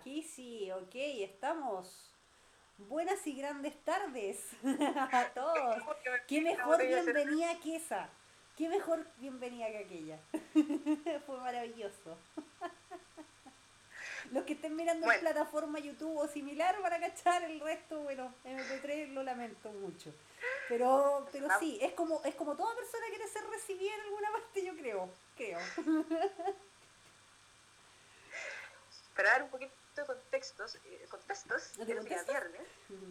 aquí sí, ok, estamos. Buenas y grandes tardes a todos. Qué mejor bienvenida que esa. Qué mejor bienvenida que aquella. Fue maravilloso. Los que estén mirando en plataforma YouTube o similar van a cachar el resto, bueno, MP3 lo lamento mucho. Pero, pero sí, es como, es como toda persona quiere ser recibida en alguna parte, yo creo, creo. Dar un poquito de contextos, eh, contextos, es un día viernes,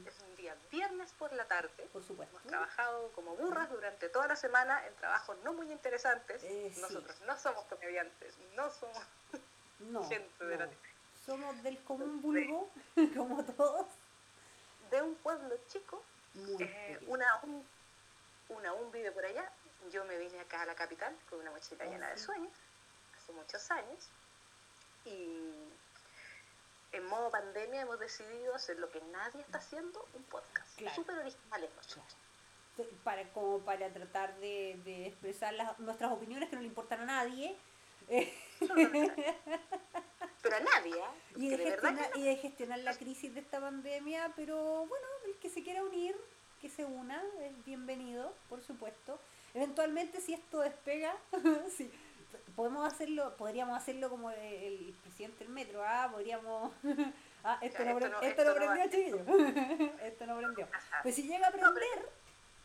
es un día viernes por la tarde. Por supuesto. Hemos trabajado como burras durante toda la semana en trabajos no muy interesantes. Eh, Nosotros no somos comediantes, no somos gente de la somos del común vulgo, como todos. De un pueblo chico, eh, una, un, una, un video por allá. Yo me vine acá a la capital con una mochila oh, llena de sueños, hace muchos años. Y en modo pandemia hemos decidido hacer lo que nadie está haciendo, un podcast. Súper originales nosotros. Para, como para tratar de, de expresar las, nuestras opiniones que no le importan a nadie. pero a nadie. ¿eh? Y, de gestionar, la crisis de esta pandemia, pero bueno, el que se quiera unir, que se una, es bienvenido, por supuesto. Eventualmente, si esto despega, sí, podemos hacerlo, podríamos hacerlo como el, presidente del metro, ah, podríamos. ah, esto, no, esto, no, prendió, chiquillo. esto no prendió. Pues si llega a prender,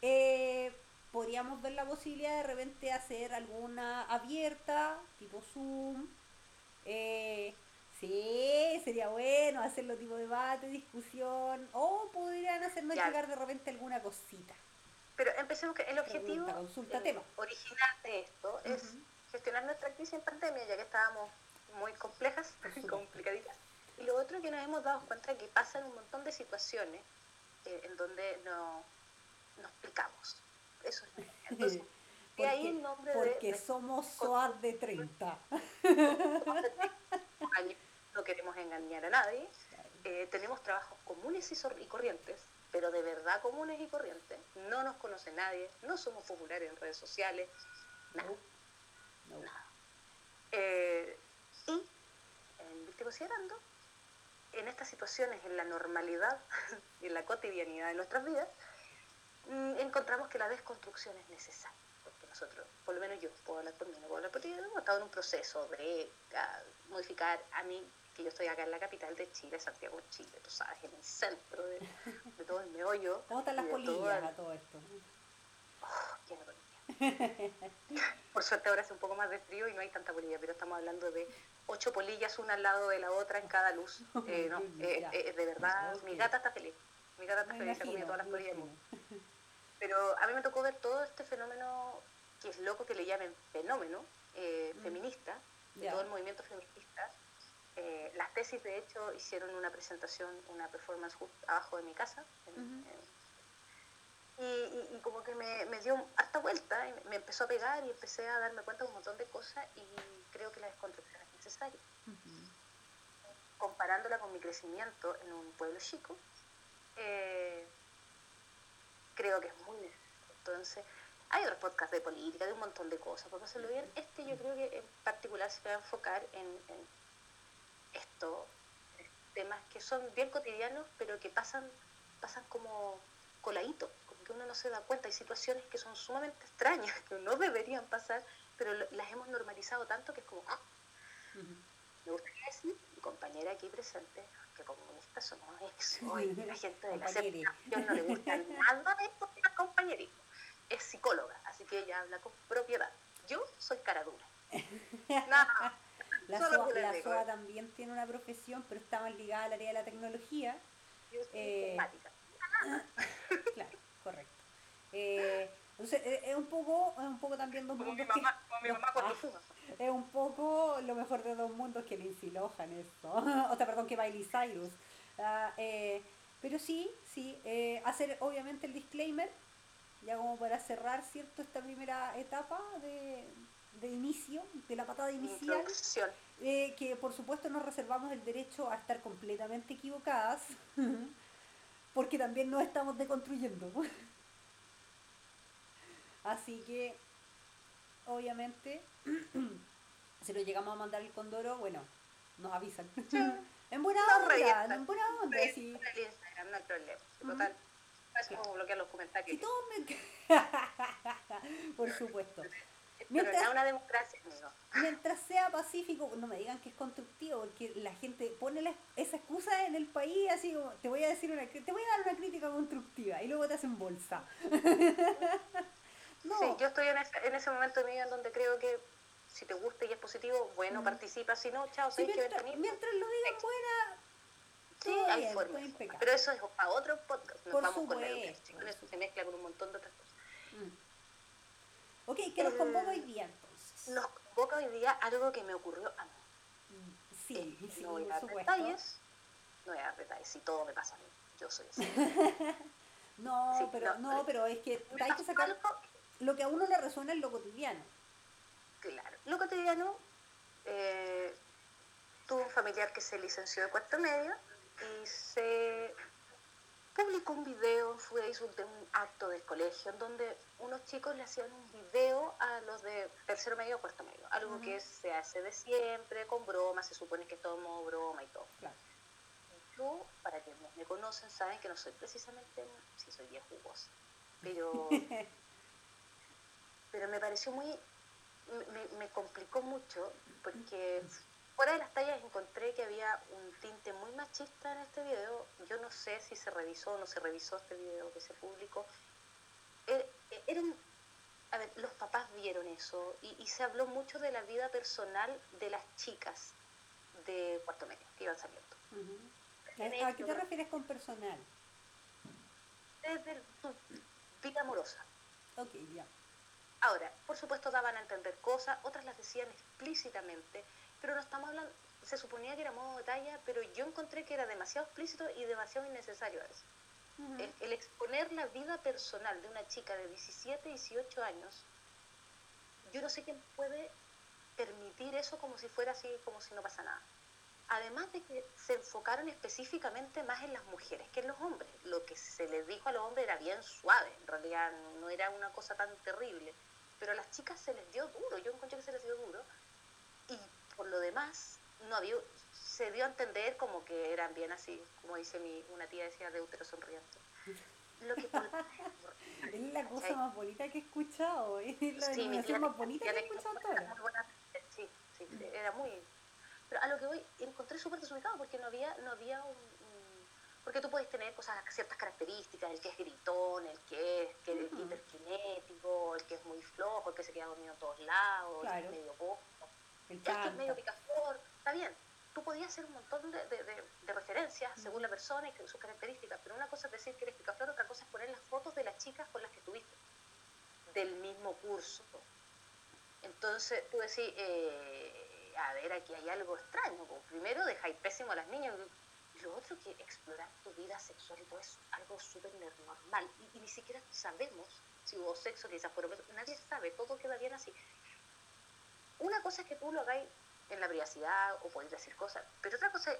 eh, podríamos ver la posibilidad de repente hacer alguna abierta, tipo Zoom. Eh, Sí, sería bueno hacerlo tipo debate, discusión, o podrían hacernos llegar de repente alguna cosita. Pero empecemos que el objetivo original de esto es gestionar nuestra crisis en pandemia, ya que estábamos muy complejas, complicaditas. Y lo otro que nos hemos dado cuenta es que pasan un montón de situaciones eh, en donde no, nos picamos. Eso es. Entonces, porque, ahí el nombre porque somos SOAD de 30. no queremos engañar a nadie. Eh, tenemos trabajos comunes y, corrientes, pero de verdad comunes y corrientes. No nos conoce nadie, no somos populares en redes sociales, nada. Eh, y, en, considerando, en estas situaciones, en la normalidad y en la cotidianidad de nuestras vidas, mm, encontramos que la desconstrucción es necesaria nosotros, por lo menos yo, puedo hablar por mí, no puedo hablar por ti, hemos estado en un proceso de modificar a mí, que yo estoy acá en la capital de Chile, Santiago, Chile, tú sabes, en el centro de, todo el meollo. ¿Cómo están las polillas a todo esto? Oh, por suerte ahora hace un poco más de frío y no hay tanta polilla, pero estamos hablando de ocho polillas una al lado de la otra en cada luz. Eh, no, eh, eh, de verdad, mi gata está feliz. Mi gata está feliz, se ha comido todas las polillas Pero a mí me tocó ver todo este fenómeno que es loco que le llamen fenómeno eh, mm. feminista, de todo el movimiento feminista. Eh, las tesis, de hecho, hicieron una presentación, una performance justo abajo de mi casa. Y, como que me, me, dio harta vuelta, y me empezó a pegar y empecé a darme cuenta de un montón de cosas y creo que la desconstrucción es necesaria. Comparándola con mi crecimiento en un pueblo chico, eh, creo que es muy necesario. Entonces, hay otros podcasts de política, de un montón de cosas, por hacerlo bien. Este yo creo que en particular se va a enfocar en, esto, temas que son bien cotidianos, pero que pasan, pasan como coladito, que uno no se da cuenta. Hay situaciones que son sumamente extrañas, que no deberían pasar, pero las hemos normalizado tanto que es como, ah, me gustaría decir, mi compañera aquí presente, que comunistas somos ex, hoy la gente de la aceptación no le gusta nada de esto compañerismo es psicóloga, así que ella habla con propiedad. Yo soy cara dura. la SOA, también tiene una profesión, pero está más ligada al área de la tecnología. Yo soy eh, claro, correcto. Eh, entonces, eh, es un poco, es un poco también dos mundos. Mi mamá, mi mamá cuando fuma. Es un poco lo mejor de dos mundos que Lindsay Lohan esto. o sea, perdón, que Miley Cyrus. Ah, eh, pero sí, sí, hacer obviamente el disclaimer ya como para cerrar, ¿cierto?, esta primera etapa de, inicio, de la patada inicial, eh, que por supuesto nos reservamos el derecho a estar completamente equivocadas, porque también nos estamos deconstruyendo. Así que, obviamente, si lo llegamos a mandar el condoro, bueno, nos avisan. en buena onda, no, buena onda, sí. El Instagram, no hay problema. Total, bloquear los comentarios. Si todo me... Por supuesto. Mientras, Pero una democracia, amigo. Mientras sea pacífico, no me digan que es constructivo, porque la gente pone la, esa excusa en el país, así como, te voy a decir una, te voy a dar una crítica constructiva, y luego te hacen bolsa. no. Sí, yo estoy en ese, en ese momento de mi vida en donde creo que si te gusta y es positivo, bueno, mm. participa, si no, chao, sí, mientras, que mientras lo digan fuera, sí, hay formas. Pero eso es para otro podcast, nos Por vamos supuesto, con la educación, eso se mezcla con un montón de otras cosas. Ok, ¿qué nos convoca hoy día entonces? Nos convoca hoy día algo que me ocurrió a mí. Mm, sí, eh, sí, no voy a dar detalles, no voy a dar detalles, si todo me pasa a mí, yo soy así. no, pero, no, pero es que hay que sacar lo que a uno le resuena en lo cotidiano. Claro, lo cotidiano, eh, tuve un familiar que se licenció de cuarto medio y se publicó un video en Facebook de un acto del colegio en donde unos chicos le hacían un video a los de tercero medio o cuarto medio, algo que se hace de siempre, con broma, se supone que todo modo broma y todo. Claro. Yo, para quienes me conocen, saben que no soy precisamente, sí soy bien jugosa, pero, pero me pareció muy, me, me complicó mucho porque Fuera de las tallas encontré que había un tinte muy machista en este video. Yo no sé si se revisó o no se revisó este video que se publicó. Er, eran, a ver, los papás vieron eso y, se habló mucho de la vida personal de las chicas de cuarto medio que iban saliendo. ¿A qué te refieres con personal? Desde su vida amorosa. Ok, ya. Ahora, por supuesto daban a entender cosas, otras las decían explícitamente pero no estamos hablando, se suponía que era modo de talla, pero yo encontré que era demasiado explícito y demasiado innecesario eso. el, exponer la vida personal de una chica de 17, 18 años, yo no sé quién puede permitir eso como si fuera así, como si no pasa nada. Además de que se enfocaron específicamente más en las mujeres que en los hombres. Lo que se les dijo a los hombres era bien suave, en realidad no era una cosa tan terrible. Pero a las chicas se les dio duro, yo encontré que se les dio duro. Y por lo demás, no había, se dio a entender como que eran bien así, como dice mi, una tía decía, de útero sonriente. Lo que es la cosa más bonita que he escuchado, es la sí, más bonita que he escuchado Sí, sí, era muy... Pero a lo que voy, encontré súper desubicado porque no había, no había un, Porque tú puedes tener cosas, ciertas características, el que es gritón, el que es, que hiperkinético, el que es muy flojo, el que se queda dormido a todos lados, el medio poco el que es medio picaflor, está bien. Tú podías hacer un montón de, de, referencias según la persona y sus características, pero una cosa es decir que eres picaflor, otra cosa es poner las fotos de las chicas con las que estuviste, del mismo curso. Entonces tú decís, eh, a ver, aquí hay algo extraño. Primero, dejáis pésimo a las niñas. Y lo otro, que explorar tu vida sexual y todo es algo súper normal. Y, ni siquiera sabemos si hubo sexo, quizás fueron Nadie sabe, todo queda bien así. Una cosa es que tú lo hagáis en la privacidad o podéis decir cosas, pero otra cosa es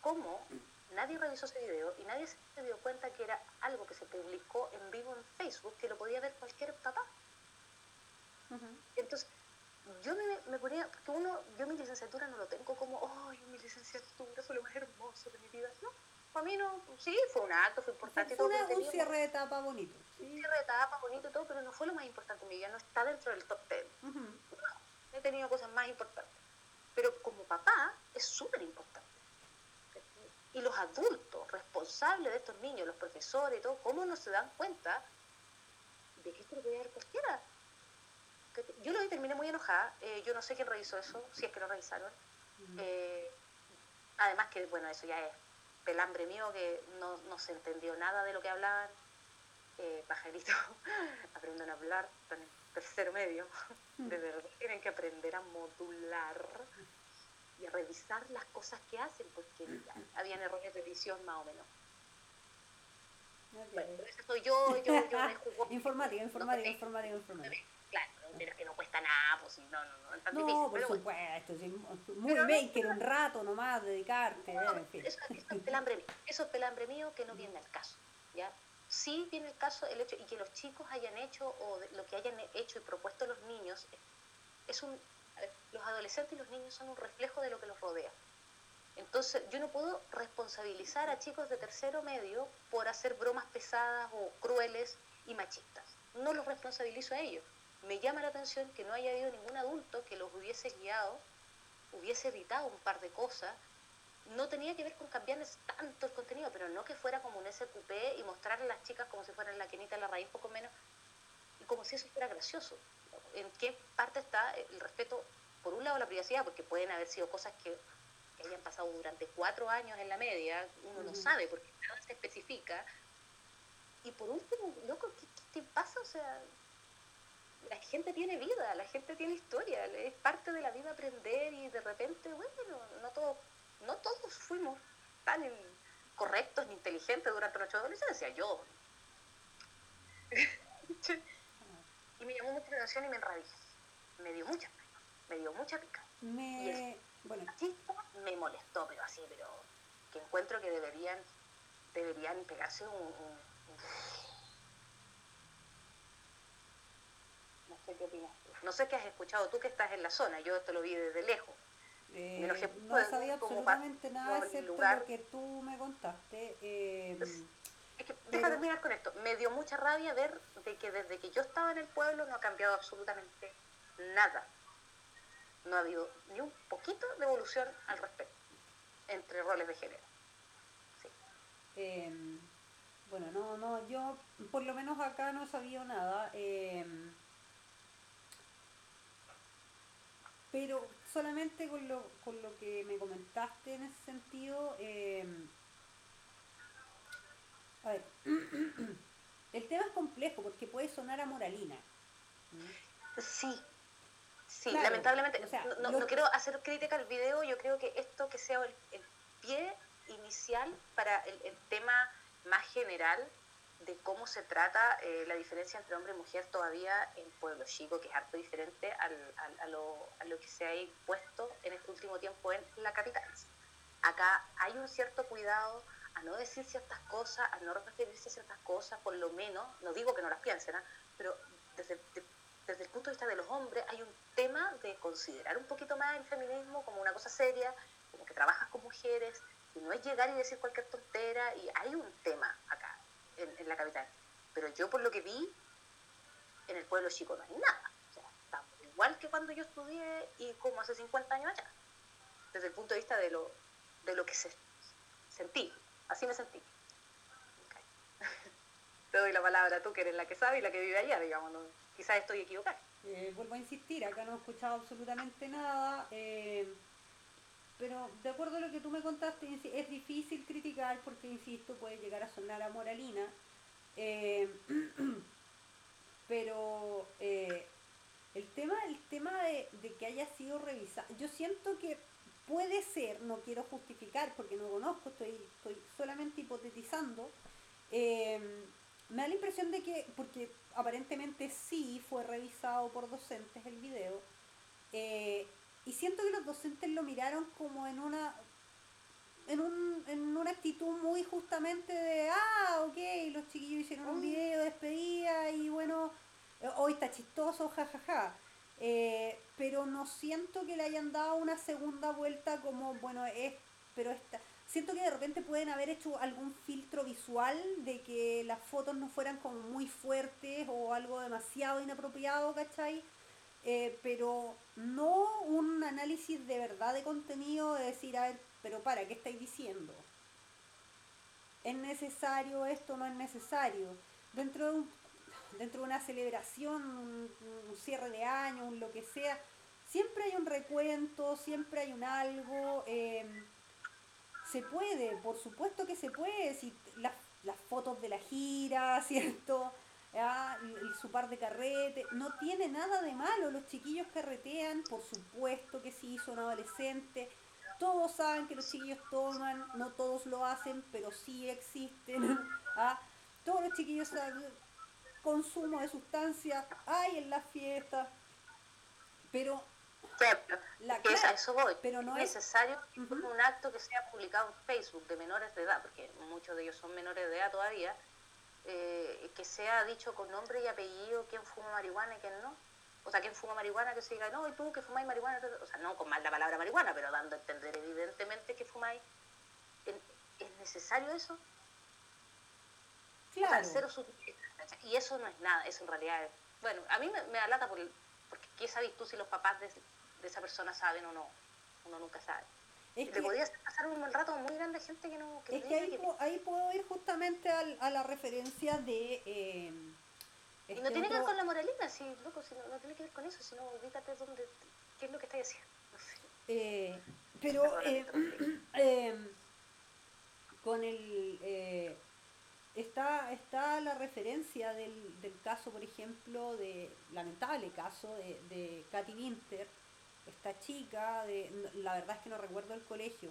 cómo nadie revisó ese video y nadie se dio cuenta que era algo que se publicó en vivo en Facebook, que lo podía ver cualquier papá. Entonces, yo me, me, ponía, porque uno, yo mi licenciatura no lo tengo como, ay, mi licenciatura fue lo más hermoso de mi vida. No, para mí no, sí, fue un acto, fue importante. Fue todo, un cierre de etapa bonito. Un cierre de etapa bonito y todo, pero no fue lo más importante en mi vida, no está dentro del top 10 he tenido cosas más importantes. Pero como papá es súper importante. Y los adultos responsables de estos niños, los profesores y todo, ¿cómo no se dan cuenta de que esto lo puede dar cualquiera? Yo lo terminé muy enojada. Eh, yo no sé quién revisó eso, si es que lo revisaron. Eh, además que, bueno, eso ya es pelambre mío, que no, no se entendió nada de lo que hablaban. Eh, pajarito, aprendan a hablar, tercero medio, mm. de verdad tienen que aprender a modular y a revisar las cosas que hacen, porque habían errores de edición más o menos. Bueno, eso soy yo, yo, yo me jugo. informática, informática, informática, informática. Claro, pero que no cuesta nada, pues no, no, no, es tan no, difícil. por supuesto, sí, muy maker, un rato nomás, dedicarte. No, en fin. eso, eso, es pelambre mío, eso es pelambre mío que no viene al caso, ¿ya? Sí viene el caso, el hecho, y que los chicos hayan hecho, o lo que hayan hecho y propuesto los niños, es un, los adolescentes y los niños son un reflejo de lo que los rodea. Entonces, yo no puedo responsabilizar a chicos de tercero medio por hacer bromas pesadas o crueles y machistas. No los responsabilizo a ellos. Me llama la atención que no haya habido ningún adulto que los hubiese guiado, hubiese editado un par de cosas. No tenía que ver con cambiarles tanto el contenido, pero no que fuera como un SQP y mostrar a las chicas como si fueran la quenita la raíz, poco menos, y como si eso fuera gracioso. ¿En qué parte está el respeto? Por un lado, la privacidad, porque pueden haber sido cosas que hayan pasado durante cuatro años en la media, uno no sabe porque nada se especifica. Y por último, loco, ¿qué, te pasa? O sea, la gente tiene vida, la gente tiene historia, es parte de la vida aprender y de repente, bueno, no, todo, no todos fuimos tan correctos ni inteligentes durante nuestra adolescencia, yo. y me llamó mucha atención y me enrabé. Me dio mucha pena, me dio mucha pica. Me... Bueno. me molestó, pero así, pero que encuentro que deberían, deberían pegarse un, No sé qué opinas No sé qué has escuchado tú que estás en la zona, yo esto lo vi desde lejos. Eh, no sabía absolutamente nada excepto lo que tú me contaste. Eh, es que, deja terminar con esto. Me dio mucha rabia ver de que desde que yo estaba en el pueblo no ha cambiado absolutamente nada no ha habido ni un poquito de evolución al respecto entre roles de género. Em, bueno, no, no, yo por lo menos acá no he sabido nada. Em, pero solamente con lo, con lo que me comentaste en ese sentido, a ver, el tema es complejo porque puede sonar a moralina. Sí, Sí, lamentablemente, no, quiero hacer crítica al video, yo creo que esto que sea el, pie inicial para el, tema más general de cómo se trata eh, la diferencia entre hombre y mujer todavía en Pueblo Chico, que es harto diferente a, lo, a lo que se ha impuesto en este último tiempo en la capital. Acá hay un cierto cuidado a no decir ciertas cosas, a no referirse a ciertas cosas, por lo menos, no digo que no las piensen, ¿ah? pero desde, desde el punto de vista de los hombres, hay un tema de considerar un poquito más el feminismo como una cosa seria, como que trabajas con mujeres, y no es llegar y decir cualquier tontera, y hay un tema acá, en, la capital. Pero yo por lo que vi, en el pueblo chico no hay nada. O sea, está igual que cuando yo estudié y como hace 50 años allá, desde el punto de vista de lo, de lo que se sentí, así me sentí. Te doy la palabra tú, que eres la que sabe y la que vive allá, digamos. ¿no? quizás estoy equivocada. Eh, vuelvo a insistir, acá no he escuchado absolutamente nada, eh, pero de acuerdo a lo que tú me contaste, es difícil criticar porque, insisto, puede llegar a sonar a moralina, eh, pero el tema, el tema de, que haya sido revisado, yo siento que puede ser, no quiero justificar porque no conozco, estoy, estoy solamente hipotetizando, me da la impresión de que, porque aparentemente sí fue revisado por docentes el video, eh, y siento que los docentes lo miraron como en una en, un, en una actitud muy justamente de, ah, ok, los chiquillos hicieron un mm. video de despedida y bueno, hoy está chistoso, jajaja. Ja, ja. eh, pero no siento que le hayan dado una segunda vuelta como, bueno, es, pero esta, siento que de repente pueden haber hecho algún filtro visual de que las fotos no fueran como muy fuertes o algo demasiado inapropiado, ¿cachai? Eh, pero no un análisis de verdad de contenido de decir, a ver, pero para, ¿qué estáis diciendo? ¿Es necesario esto? ¿No es necesario? Dentro de, un, dentro de una celebración, un, cierre de año, un lo que sea, siempre hay un recuento, siempre hay un algo. Eh, se puede, por supuesto que se puede, si las, las fotos de la gira, ¿cierto? Ah, su par de carrete, no tiene nada de malo, los chiquillos carretean, por supuesto que sí, son adolescentes, todos saben que los chiquillos toman, no todos lo hacen, pero sí existen, ¿ah? todos los chiquillos saben, consumo de sustancias hay en las fiestas, pero la a eso voy. Pero no es necesario un acto que sea publicado en Facebook de menores de edad, porque muchos de ellos son menores de edad todavía, eh, que sea dicho con nombre y apellido quién fuma marihuana y quién no. O sea, quien fuma marihuana que se diga, no, y tú que fumáis marihuana, o sea, no con mal la palabra marihuana, pero dando a entender evidentemente que fumáis. ¿Es necesario eso? Claro. y eso no es nada, eso en realidad es. Bueno, a mí me, me alata por porque ¿qué sabes tú si los papás de, esa persona saben o no? Uno nunca sabe. Es Le podía pasar un rato muy grande gente que no... es que ahí, puedo ir justamente a la referencia de... Eh, y no tiene que ver con la moralina, sí, loco, si no, tiene que ver con eso, sino ubícate dónde, qué es lo que estás haciendo. Eh, pero eh, em, con el... Eh, está, está la referencia del, del, caso, por ejemplo, de lamentable caso de, de Katy Winter, esta chica, de, la verdad es que no recuerdo el colegio.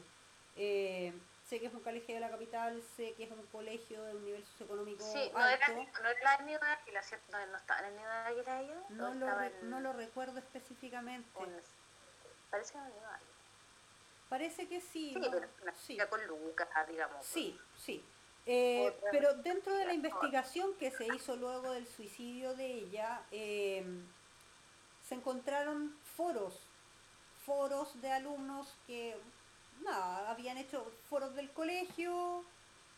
Eh, sé que es un colegio de la capital, sé que es un colegio de un nivel socioeconómico sí, no Era, no era el nido de Águila, ¿cierto? No, no estaba en el nido de Águila ella. No, lo, no lo recuerdo específicamente. parece que nido de Águila. Parece que sí. Sí, pero una sí. con Lucas, digamos. Sí, sí. Eh, pero dentro de la investigación que se hizo luego del suicidio de ella, eh, se encontraron foros, foros de alumnos que nada, habían hecho foros del colegio,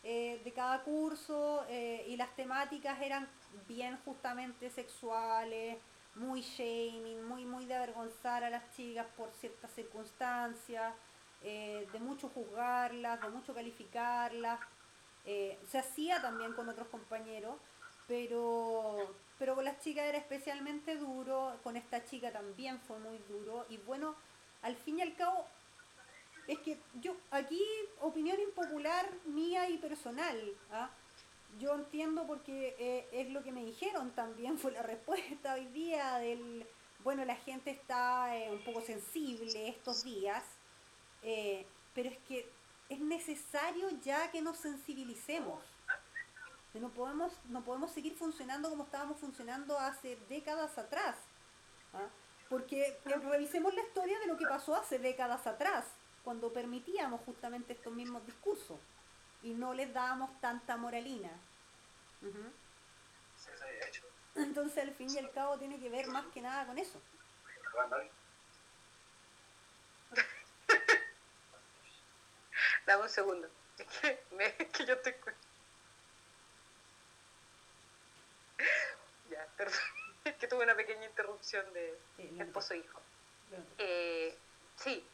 eh, de cada curso, y las temáticas eran bien justamente sexuales, muy shaming, muy, muy de avergonzar a las chicas por ciertas circunstancias, de mucho juzgarlas, de mucho calificarlas. Eh, se hacía también con otros compañeros, pero, pero con las chicas era especialmente duro, con esta chica también fue muy duro, y bueno, al fin y al cabo, es que yo, aquí, opinión impopular mía y personal, ¿ah? yo entiendo porque eh, es lo que me dijeron también, fue la respuesta hoy día del, bueno, la gente está eh, un poco sensible estos días, pero es que es necesario ya que nos sensibilicemos. No podemos, no podemos seguir funcionando como estábamos funcionando hace décadas atrás. ¿ah? Porque eh, revisemos la historia de lo que pasó hace décadas atrás, cuando permitíamos justamente estos mismos discursos y no les dábamos tanta moralina. Entonces, al fin y al cabo, tiene que ver más que nada con eso. Dame un segundo. Es que, me, que yo te Ya, perdón. Que tuve una pequeña interrupción de esposo e hijo. Eh, sí.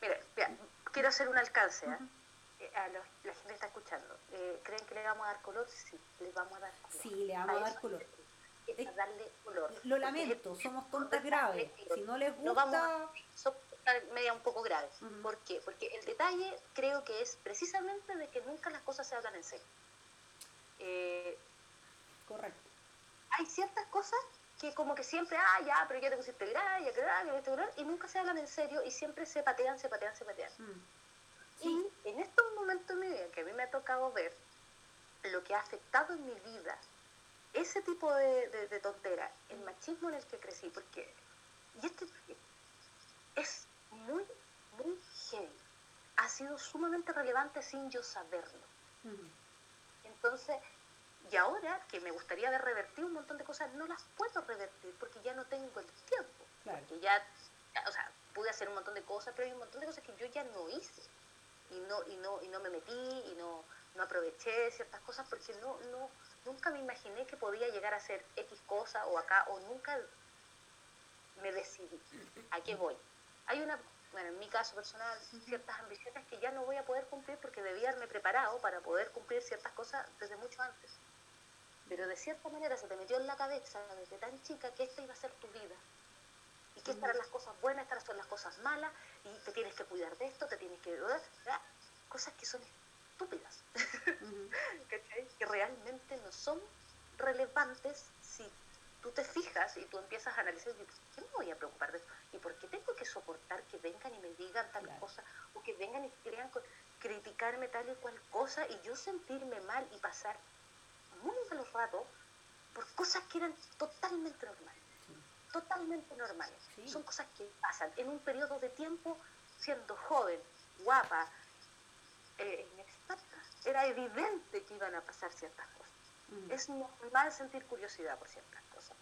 Mira, quiero hacer un alcance. ¿eh? eh a la gente está escuchando. Eh, ¿Creen que le vamos a dar color? Sí, le vamos a dar color. Sí, le vamos a, dar color. Es, darle color. Lo lamento, somos tontas graves. Si no les gusta... vamos, media un poco grave. ¿Por qué? Porque el detalle creo que es precisamente de que nunca las cosas se hablan en serio. Correcto. Hay ciertas cosas que como que siempre, ah, ya, pero ya te pusiste grave, ya que grave, y nunca se hablan en serio y siempre se patean, se patean, se patean. Mm. Y en estos momentos de mi vida que a mí me ha tocado ver lo que ha afectado en mi vida ese tipo de, de, tontera, el machismo en el que crecí, porque y este es muy, muy heavy. Ha sido sumamente relevante sin yo saberlo. Entonces, y ahora que me gustaría haber revertido un montón de cosas, no las puedo revertir porque ya no tengo el tiempo. Porque ya, o sea, pude hacer un montón de cosas, pero hay un montón de cosas que yo ya no hice. Y no, y no, y no me metí, y no, no aproveché ciertas cosas porque no, no, nunca me imaginé que podía llegar a hacer X cosa o acá, o nunca me decidí. ¿A qué voy? hay una, bueno, en mi caso personal, ciertas ambiciones que ya no voy a poder cumplir porque debía haberme preparado para poder cumplir ciertas cosas desde mucho antes. Pero de cierta manera se te metió en la cabeza desde tan chica que esta iba a ser tu vida. Y que estas eran las cosas buenas, estas son las cosas malas, y te tienes que cuidar de esto, te tienes que... Cosas que son estúpidas, que realmente no son relevantes si tú te fijas y tú empiezas a analizar, ¿por qué me voy a preocupar de esto? ¿Y por qué tengo que soportar que vengan y me digan tal cosa? O que vengan y crean criticarme tal y cual cosa y yo sentirme mal y pasar muy malos ratos por cosas que eran totalmente normales. Totalmente normales. Son cosas que pasan en un periodo de tiempo siendo joven, guapa, eh, Era evidente que iban a pasar ciertas cosas. Mm. Es normal sentir curiosidad por ciertas cosas.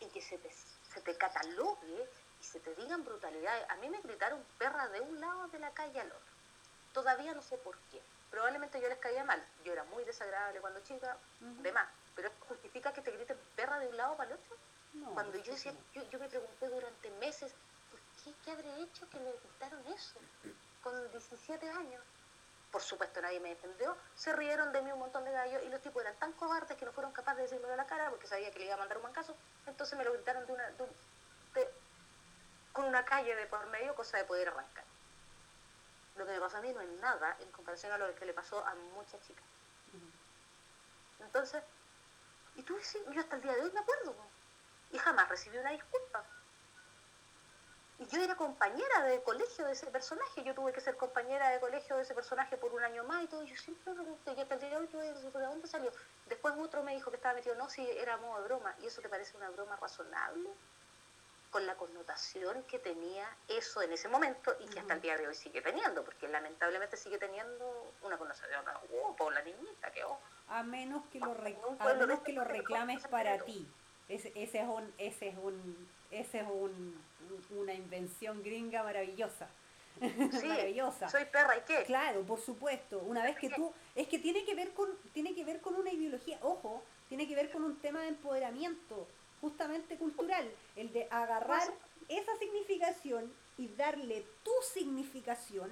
y que se te, se te catalogue y se te digan brutalidades. A mí me gritaron perra de un lado de la calle al otro. Todavía no sé por qué. Probablemente yo les caía mal. Yo era muy desagradable cuando chica, de más. Pero justifica que te griten perra de un lado para el otro. cuando yo decía, yo, yo me pregunté durante meses, ¿por qué, qué habré hecho que me gritaron eso? Con 17 años por supuesto nadie me defendió, se rieron de mí un montón de gallos y los tipos eran tan cobardes que no fueron capaces de decirme a la cara porque sabía que le iba a mandar un mancazo, entonces me lo gritaron de una, con una calle de por medio, cosa de poder arrancar. Lo que me pasó a mí no es nada en comparación a lo que le pasó a muchas chicas. Entonces, y tú yo hasta el día de hoy me acuerdo, y jamás recibí una disculpa yo era compañera de colegio de ese personaje, yo tuve que ser compañera de colegio de ese personaje por un año más y todo, yo siempre me pregunté, yo hasta el día de hoy tuve ¿de dónde salió? Después otro me dijo que estaba metido, no, si era modo de broma, y eso te parece una broma razonable, con la connotación que tenía eso en ese momento y que hasta el día de hoy sigue teniendo, porque lamentablemente sigue teniendo una connotación, oh, por la niñita, que oh. A menos que lo, a menos que lo reclames para ti. Ese, ese es un, ese es un, ese es un una invención gringa maravillosa. maravillosa. Soy perra y qué. Claro, por supuesto. Una vez que tú, es que tiene que ver con, tiene que ver con una ideología, ojo, tiene que ver con un tema de empoderamiento, justamente cultural, el de agarrar esa significación y darle tu significación.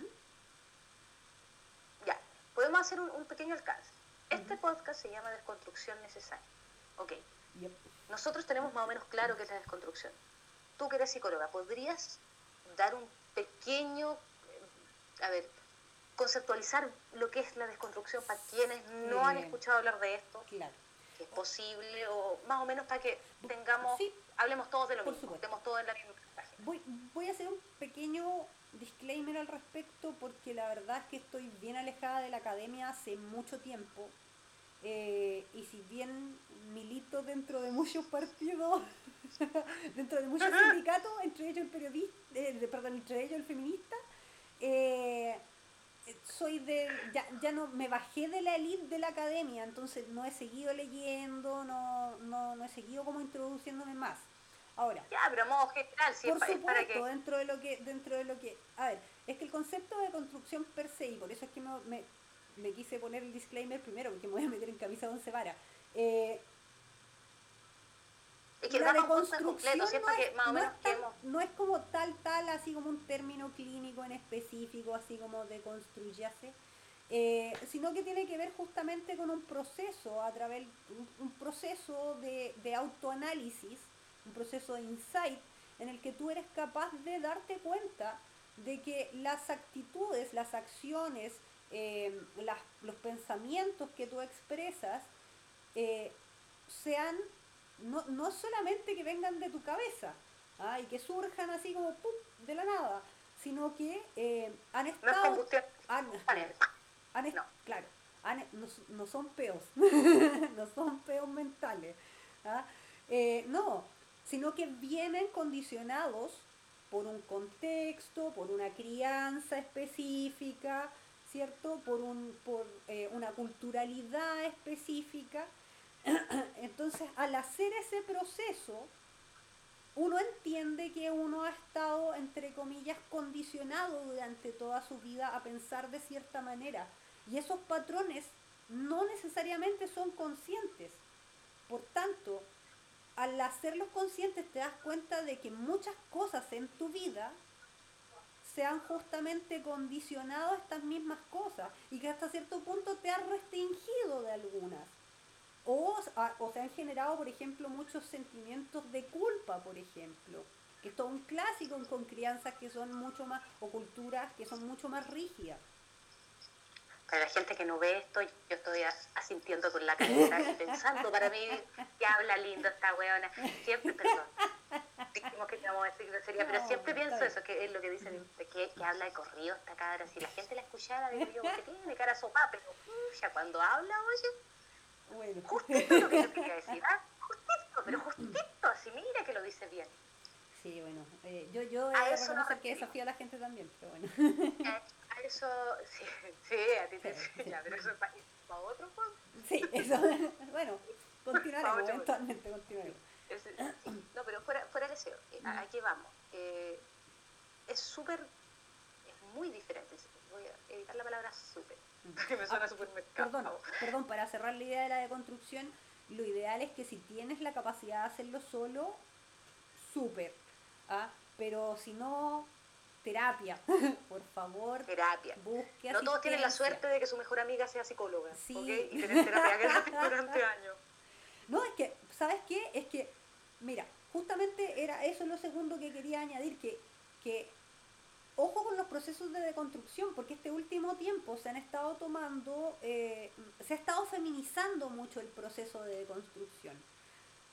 Ya, podemos hacer un, pequeño alcance. Este podcast se llama Desconstrucción Necesaria. Ok. Nosotros tenemos más o menos claro qué es la desconstrucción tú que eres psicóloga, ¿podrías dar un pequeño, a ver, conceptualizar lo que es la desconstrucción para quienes no han escuchado hablar de esto? Claro. Es posible, o más o menos para que tengamos, hablemos todos de lo mismo, estemos todos en la misma voy, voy a hacer un pequeño disclaimer al respecto porque la verdad es que estoy bien alejada de la academia hace mucho tiempo. Eh, y si bien milito dentro de muchos partidos dentro de muchos sindicatos, entre ellos el periodista, eh, perdón, entre ellos el feminista, eh, soy de, ya, ya no, me bajé de la elite de la academia, entonces no he seguido leyendo, no, no, no he seguido como introduciéndome más. Ahora, ya, pero modo general, por supuesto, para que... dentro de lo que, dentro de lo que, a ver, es que el concepto de construcción per se, y por eso es que me, me, quise poner el disclaimer primero, porque me voy a meter en camisa de once varas, eh, la reconstrucción no, es, no, es como tal, tal, así como un término clínico en específico, así como de construyase, eh, sino que tiene que ver justamente con un proceso, a través, un, proceso de, de, autoanálisis, un proceso de insight, en el que tú eres capaz de darte cuenta de que las actitudes, las acciones, eh, los pensamientos que tú expresas, eh, sean no, no solamente que vengan de tu cabeza ¿ah? y que surjan así como ¡pum! de la nada, sino que eh, han estado... han, no. Claro, no, son peos, no son peos mentales. ¿ah? Eh, no, sino que vienen condicionados por un contexto, por una crianza específica, ¿cierto? Por, un, por eh, una culturalidad específica Entonces, al hacer ese proceso, uno entiende que uno ha estado, entre comillas, condicionado durante toda su vida a pensar de cierta manera. Y esos patrones no necesariamente son conscientes. Por tanto, al hacerlos conscientes te das cuenta de que muchas cosas en tu vida se han justamente condicionado a estas mismas cosas y que hasta cierto punto te han restringido de algunas. O, o se han generado, por ejemplo, muchos sentimientos de culpa, por ejemplo, que es todo un clásico con crianzas que son mucho más, o culturas que son mucho más rígidas. Para la gente que no ve esto, yo estoy asintiendo con la cabeza y pensando para mí que habla lindo esta weona. Siempre, perdón, dijimos que te vamos a decir sería, pero siempre pienso eso, que es lo que dicen, que, que habla de corrido esta cabra. Si la gente la escuchara, digo yo, que tiene cara sopa, pero ya cuando habla, oye, bueno. Justito lo que yo quería decir, ¿ah? Justito, pero justito, así mira que lo dice bien. Sí, bueno, eh, yo, yo a eso no que desafío a la gente también, pero bueno. Eh, a eso, sí, sí, a ti te sí, ya, pero eso es para, para otro Sí, eso, bueno, continuaremos, eventualmente continuaremos. no, pero fuera, fuera del deseo, eh, aquí vamos. Eh, es súper, es muy diferente. Evitar la palabra súper, porque me suena ah, supermercado. Perdón, perdón, para cerrar la idea de la deconstrucción, lo ideal es que si tienes la capacidad de hacerlo solo, súper. ¿ah? Pero si no, terapia, por favor. Terapia. Busque no todos tienen la suerte de que su mejor amiga sea psicóloga. Sí. Y tener terapia gratis durante años. No, es que, ¿sabes qué? Es que, mira, justamente era eso lo segundo que quería añadir, que, que ojo con los procesos de deconstrucción, porque este último tiempo se han estado tomando, eh, se ha estado feminizando mucho el proceso de deconstrucción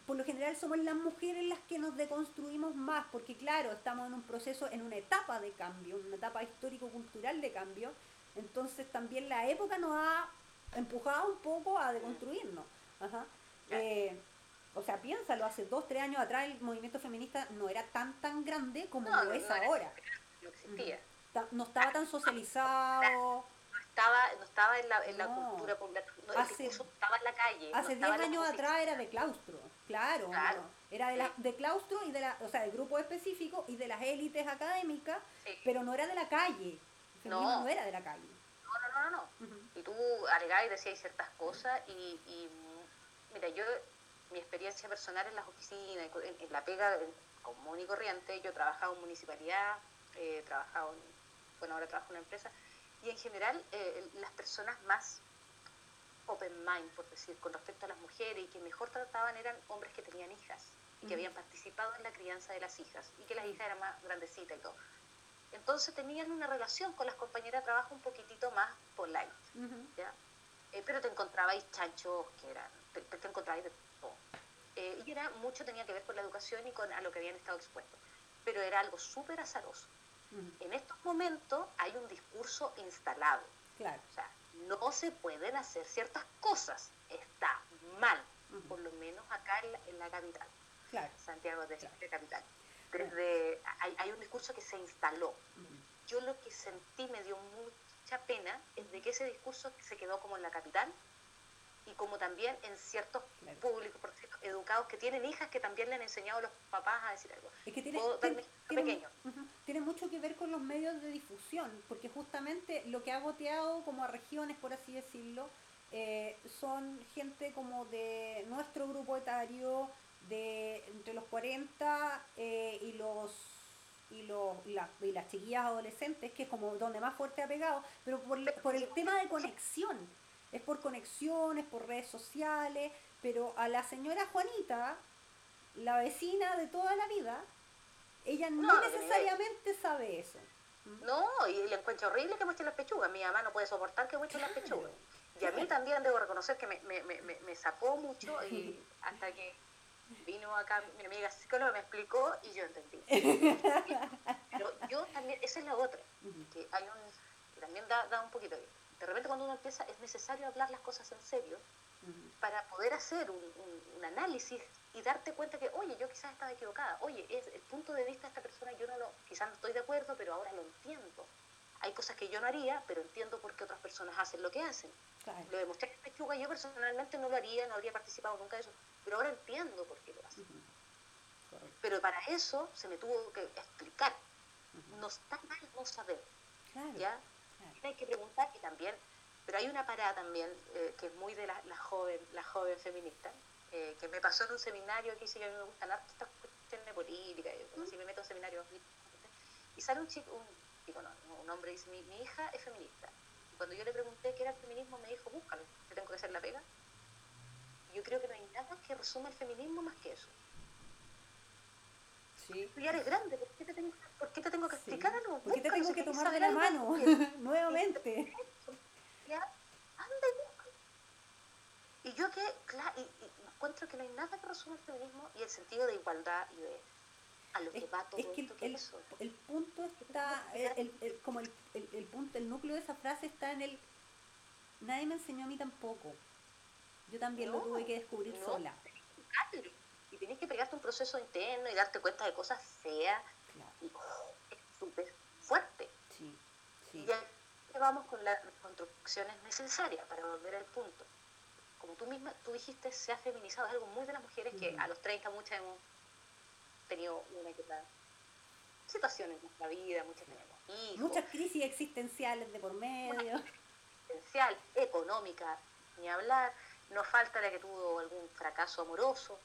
por lo general somos las mujeres las que nos deconstruimos más, porque claro, estamos en un proceso, en una etapa de cambio, una etapa histórico-cultural de cambio, entonces también la época nos ha empujado un poco a deconstruirnos. Eh, o sea, piénsalo, hace dos, tres años atrás el movimiento feminista no era tan tan grande como lo es ahora. No existía. No estaba tan socializado estaba, no estaba en la, en la cultura popular, no, hace, estaba en la calle. Hace 10 años atrás era de claustro, claro. era de, la, de claustro y de la, o sea, de grupo específico y de las élites académicas, pero no era de la calle. no. no era de la calle. No, no, no, no. Y tú alegabas y decías ciertas cosas y, y, mira, yo, mi experiencia personal en las oficinas, en, la pega común y corriente, yo he trabajado en municipalidad, he trabajado en, bueno, ahora trabajo en una empresa, y en general eh, las personas más open mind, por decir, con respecto a las mujeres y que mejor trataban eran hombres que tenían hijas y que habían participado en la crianza de las hijas y que las hijas eran más grandecitas y todo. Entonces tenían una relación con las compañeras de trabajo un poquitito más polite, ¿ya? Eh, pero te encontrabais chanchos que eran, te, te encontrabais de todo. Eh, y era, mucho tenía que ver con la educación y con a lo que habían estado expuestos. Pero era algo súper azaroso. En estos momentos hay un discurso instalado. Claro. O sea, no se pueden hacer ciertas cosas. Está mal, por lo menos acá en la, capital. Claro. Santiago de la capital. Desde, hay, un discurso que se instaló. Yo lo que sentí me dio mucha pena es de que ese discurso se quedó como en la capital y como también en ciertos públicos educados que tienen hijas que también le han enseñado a los papás a decir algo. Es que tiene, tiene, mucho que ver con los medios de difusión, porque justamente lo que ha goteado como a regiones, por así decirlo, eh, son gente como de nuestro grupo etario, de entre los 40 eh, y los y, los, y las chiquillas adolescentes, que es como donde más fuerte ha pegado, pero por, por el tema de conexión es por conexiones, por redes sociales, pero a la señora Juanita, la vecina de toda la vida, ella no, necesariamente sabe eso. No, y le encuentro horrible que muestre las pechugas. Mi mamá no puede soportar que muestre las pechugas. Y a mí también debo reconocer que me, me, me, me sacó mucho y hasta que vino acá mi amiga psicóloga, me explicó y yo entendí. Pero yo también, esa es la otra, que hay un, también da, da un poquito de repente cuando uno empieza es necesario hablar las cosas en serio para poder hacer un, un, análisis y darte cuenta que, oye, yo quizás estaba equivocada, oye, es el punto de vista de esta persona yo no lo, quizás no estoy de acuerdo, pero ahora lo entiendo. Hay cosas que yo no haría, pero entiendo por qué otras personas hacen lo que hacen. Lo demostré en Pechuga, yo personalmente no lo haría, no habría participado nunca de eso, pero ahora entiendo por qué lo hacen. Pero para eso se me tuvo que explicar. No está mal no saber. ¿ya? Hay que preguntar y también, pero hay una parada también eh, que es muy de la, la, joven, la joven feminista, eh, que me pasó en un seminario que hice que a mí me gustan harto estas cuestiones de política, yo como si me meto en seminario y sale un chico, un, digo, no, un hombre dice, mi, mi hija es feminista. Y cuando yo le pregunté qué era el feminismo, me dijo, búscalo, te tengo que hacer la pega. Y yo creo que no hay nada que resuma el feminismo más que eso. Sí. Tú ya eres grande, ¿por qué te tengo, por qué te tengo que explicar que tomar de la mano nuevamente? Anda y Y yo que, claro, y, encuentro que no hay nada que resuma el feminismo y el sentido de igualdad y de a lo que va todo es que esto el, el, punto está, el, el, como el, el, punto, el núcleo de esa frase está en el nadie me enseñó a mí tampoco. Yo también lo tuve que descubrir sola y tienes que pegarte un proceso interno y darte cuenta de cosas feas. Y oh, es súper fuerte. Sí, sí. Y ya vamos con las construcciones necesarias para volver al punto. como tú misma, tú dijiste, se ha feminizado, es algo muy de las mujeres que a los 30 muchas hemos tenido una que otra situación en nuestra vida, muchas tenemos hijos. Muchas crisis existenciales de por medio. Existencial, económica, ni hablar. Nos falta la que tuvo algún fracaso amoroso,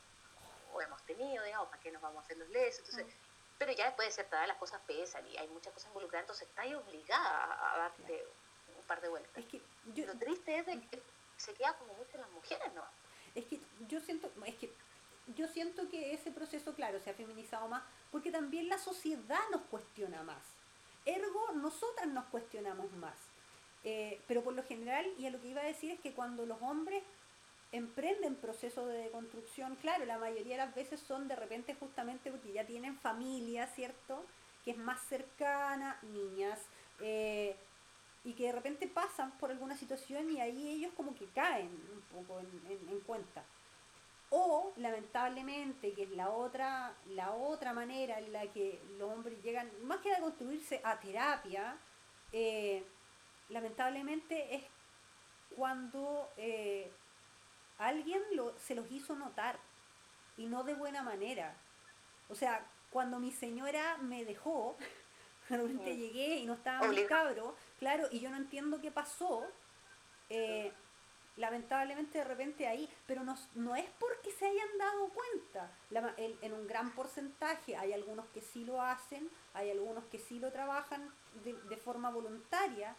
o hemos tenido, digamos, ¿para qué nos vamos a hacer los? Entonces, mm. Pero ya después de cierta edad las cosas pesan y hay muchas cosas involucradas, entonces estás obligada a darte un par de vueltas. Es que Lo triste es de que se queda como mucho las mujeres, ¿no? Es que yo siento, es que yo siento que ese proceso, claro, se ha feminizado más, porque también la sociedad nos cuestiona más. Ergo, nosotras nos cuestionamos más. Eh, pero por lo general, y a lo que iba a decir es que cuando los hombres emprenden procesos de construcción, claro, la mayoría de las veces son de repente justamente porque ya tienen familia, ¿cierto? Que es más cercana, niñas, eh, y que de repente pasan por alguna situación y ahí ellos como que caen un poco en, cuenta. O lamentablemente, que es la otra, la otra manera en la que los hombres llegan, más que a construirse a terapia, eh, lamentablemente es cuando eh, alguien lo, se los hizo notar y no de buena manera. O sea, cuando mi señora me dejó, realmente llegué y no estaba muy cabro, claro, y yo no entiendo qué pasó. Eh, lamentablemente de repente ahí, pero no, no es porque se hayan dado cuenta. en un gran porcentaje hay algunos que sí lo hacen, hay algunos que sí lo trabajan de, de forma voluntaria,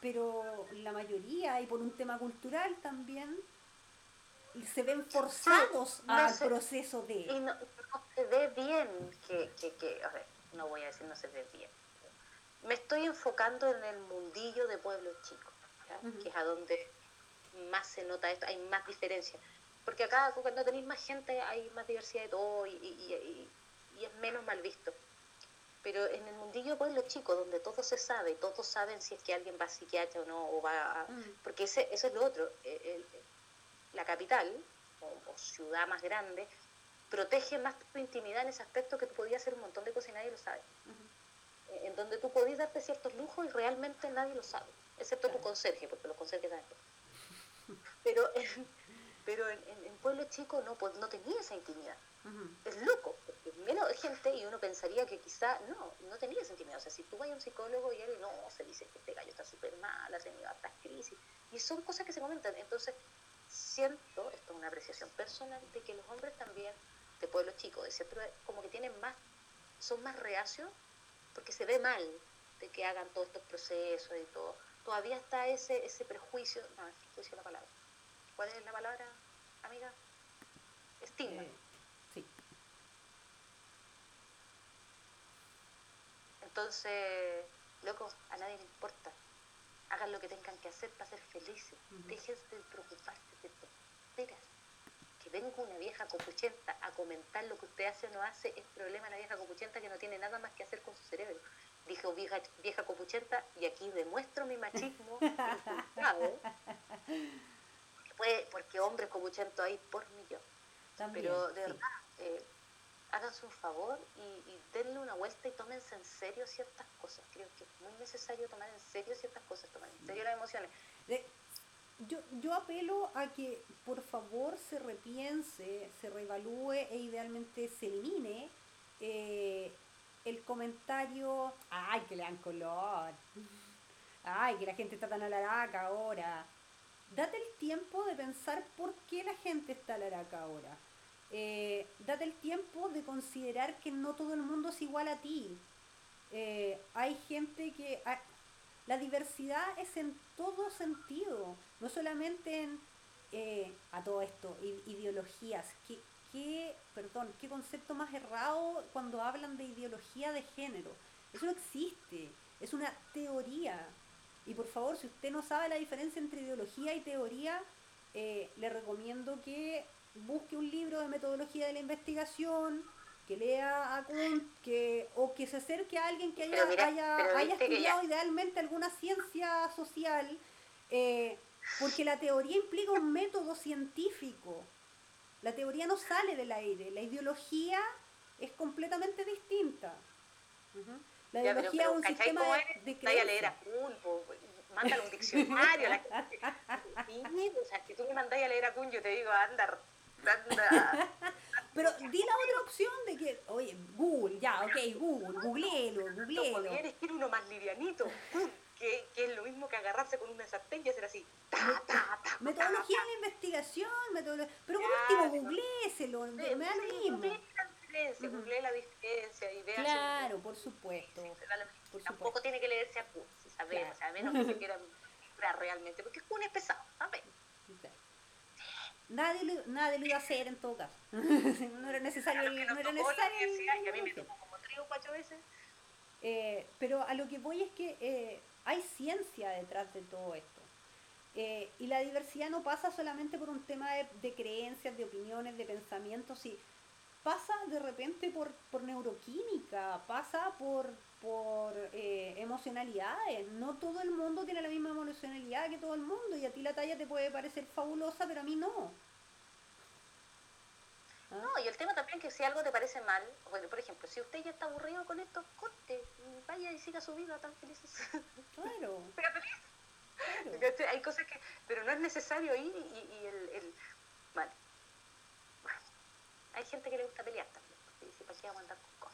pero la mayoría, y por un tema cultural también, se ven forzados al proceso de... Y no, se ve bien que, que, que, a ver, no voy a decir no se ve bien. Me estoy enfocando en el mundillo de pueblos chicos, que es a donde más se nota esto, hay más diferencia. Porque acá cuando tenéis más gente hay más diversidad de todo y, y, y, es menos mal visto. Pero en el mundillo de pueblos chicos, donde todo se sabe, todos saben si es que alguien va a psiquiatra o no, o va a... Porque ese, eso es lo otro. El, la capital o, ciudad más grande protege más tu intimidad en ese aspecto que tú podías hacer un montón de cosas y nadie lo sabe. Eh, en donde tú podías darte ciertos lujos y realmente nadie lo sabe, excepto tu conserje, porque los conserjes también. Pero en, pero en, en, pueblo chico no, pues, no tenía esa intimidad. Es loco, porque menos gente y uno pensaría que quizá no, no tenía esa intimidad. O sea, si tú vas a un psicólogo y él no, se dice que este gallo está súper mal, ha tenido hartas crisis, y son cosas que se comentan. Entonces, siento, esto es una apreciación personal, de que los hombres también, de pueblo chico, de cierto, como que tienen más, son más reacios porque se ve mal de que hagan todos estos procesos y todo. Todavía está ese, ese prejuicio, no, es prejuicio la palabra. ¿Cuál es la palabra, amiga? Estigma. Eh, sí. Entonces, loco, a nadie le importa hagan lo que tengan que hacer para ser felices. Dejen de preocuparse de tonteras. Que venga una vieja copuchenta a comentar lo que usted hace o no hace, es problema de la vieja copuchenta que no tiene nada más que hacer con su cerebro. Dijo vieja, vieja copuchenta, y aquí demuestro mi machismo porque, porque hombres copuchentos hay por millón. Pero de verdad, eh, háganse un favor y, denle una vuelta y tómense en serio ciertas cosas. Creo que es muy necesario tomar en serio ciertas cosas, tomar en serio las emociones. yo, yo apelo a que por favor se repiense, se reevalúe e idealmente se elimine eh, el comentario, ay, que le dan color, ay, que la gente está tan alaraca ahora. Date el tiempo de pensar por qué la gente está alaraca ahora eh, date el tiempo de considerar que no todo el mundo es igual a ti. Eh, hay gente que... la diversidad es en todo sentido, no solamente en... Eh, a todo esto, ideologías. ¿Qué, qué, perdón, qué concepto más errado cuando hablan de ideología de género? Eso no existe, es una teoría. Y por favor, si usted no sabe la diferencia entre ideología y teoría, le recomiendo que busque un libro de metodología de la investigación, que lea a Kuhn, que, o que se acerque a alguien que haya, haya, estudiado idealmente alguna ciencia social, eh, porque la teoría implica un método científico. La teoría no sale del aire, la ideología es completamente distinta. La ideología es un sistema de, de a leer a Kuhn, mándale un diccionario. La o sea, que tú me mandáis a leer a Kun, yo te digo, anda. Pero di la otra opción de que, oye, Google, ya, ok, Google, googleelo, googleelo. No, podría elegir uno más livianito, que, que, es lo mismo que agarrarse con una sartén y hacer así, ta, ta, ta, Metodología de investigación, metodología, pero por último, googleéselo, me da lo mismo. Google la diferencia y vea Claro, por supuesto. Tampoco tiene que leerse a Kuhn, si sabemos, a menos que se quiera realmente, porque Kuhn es pesado, ¿sabes? Nadie lo, nadie lo iba a hacer en todo caso. no era necesario. no era necesario y a mí me tocó como tres o cuatro veces. Eh, pero a lo que voy es que eh, hay ciencia detrás de todo esto. Eh, y la diversidad no pasa solamente por un tema de, de creencias, de opiniones, de pensamientos, y pasa de repente por, por neuroquímica, pasa por, por eh, emocionalidades. No todo el mundo tiene la misma emocionalidad que todo el mundo y a ti la talla te puede parecer fabulosa, pero a mí no. ¿Ah? No, y el tema también que si algo te parece mal, bueno, por ejemplo, si usted ya está aburrido con esto, corte, vaya y siga su vida tan felices. Claro. claro. Hay cosas que, pero no es necesario ir y, y el, el, vale, hay gente que le gusta pelear también. O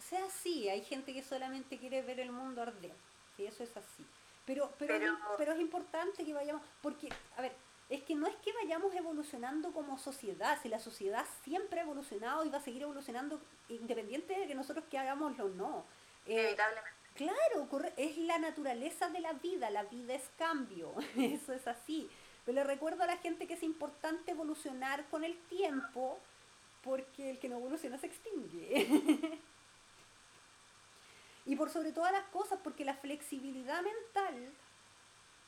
sea, sí, hay gente que solamente quiere ver el mundo arder. Sí, eso es así. Pero, pero, pero... Es, pero es importante que vayamos, porque, a ver, es que no es que vayamos evolucionando como sociedad, si la sociedad siempre ha evolucionado y va a seguir evolucionando independiente de que nosotros que hagámoslo o no. Eh, claro, es la naturaleza de la vida, la vida es cambio, eso es así. Pero le recuerdo a la gente que es importante evolucionar con el tiempo porque el que no evoluciona se extingue. y por sobre todas las cosas, porque la flexibilidad mental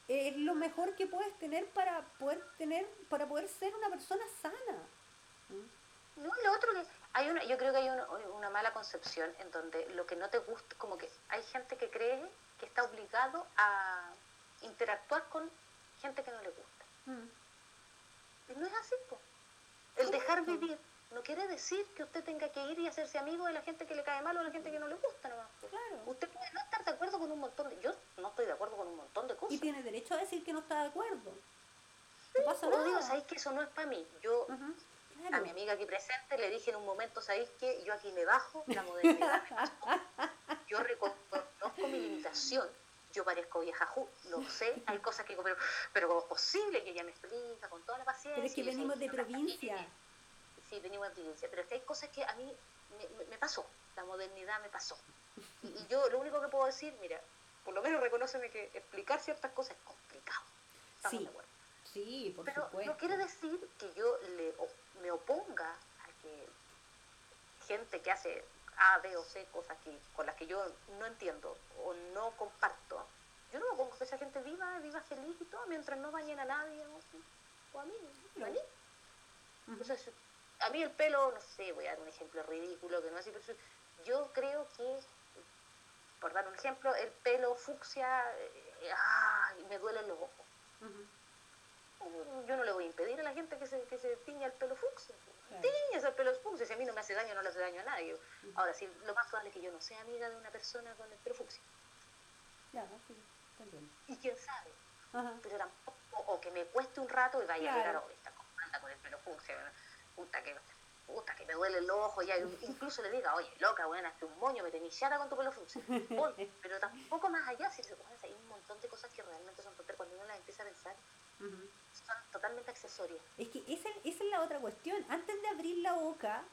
es lo mejor que puedes tener para poder tener, para poder ser una persona sana. ¿Mm? No, lo otro que hay una, yo creo que hay una, una, mala concepción en donde lo que no te gusta, como que hay gente que cree que está obligado a interactuar con gente que no le gusta. Mm. Y no es así, El dejar vivir no quiere decir que usted tenga que ir y hacerse amigo de la gente que le cae mal o de la gente que no le gusta nomás. Claro. Usted puede no estar de acuerdo con un montón de... Yo no estoy de acuerdo con un montón de cosas. Y tiene derecho a decir que no está de acuerdo. No pasa nada. digo, ¿sabéis que eso no es para mí? Yo a mi amiga aquí presente le dije en un momento, ¿sabéis que Yo aquí me bajo la modernidad. yo reconozco mi limitación. Yo parezco vieja, lo sé, hay cosas que... Pero, pero como es posible que ella me explica con toda la paciencia. Pero es que venimos de provincia sí, venimos en provincia, pero es que hay cosas que a mí me, pasó, la modernidad me pasó. Y, yo lo único que puedo decir, mira, por lo menos reconoceme que explicar ciertas cosas es complicado. sí, de acuerdo? Sí, por pero supuesto. no quiere decir que yo le, me oponga a que gente que hace A, B o C cosas que, con las que yo no entiendo o no comparto, yo no me opongo a que esa gente viva, viva feliz y todo, mientras no bañen a nadie o, a mí, a mí. Entonces, a mí el pelo, no sé, voy a dar un ejemplo ridículo que no así, pero yo creo que, por dar un ejemplo, el pelo fucsia, eh, me duelen los ojos. Yo no le voy a impedir a la gente que se, que se tiña el pelo fucsia. Tiña el pelo fucsia, si a mí no me hace daño, no le hace daño a nadie. Ahora, sí, lo más probable es que yo no sea amiga de una persona con el pelo fucsia. y quién sabe. Pero tampoco, o, que me cueste un rato y vaya a llegar a esta con el pelo fucsia puta que, puta que me duele el ojo, ya incluso le diga, oye, loca, buena, hazte un moño, me tenés con tu pelo fucsia. pero tampoco más allá, si se hay un montón de cosas que realmente son tonterías cuando uno las empieza a pensar. Son totalmente accesorias. Es que esa, esa, es la otra cuestión. Antes de abrir la boca,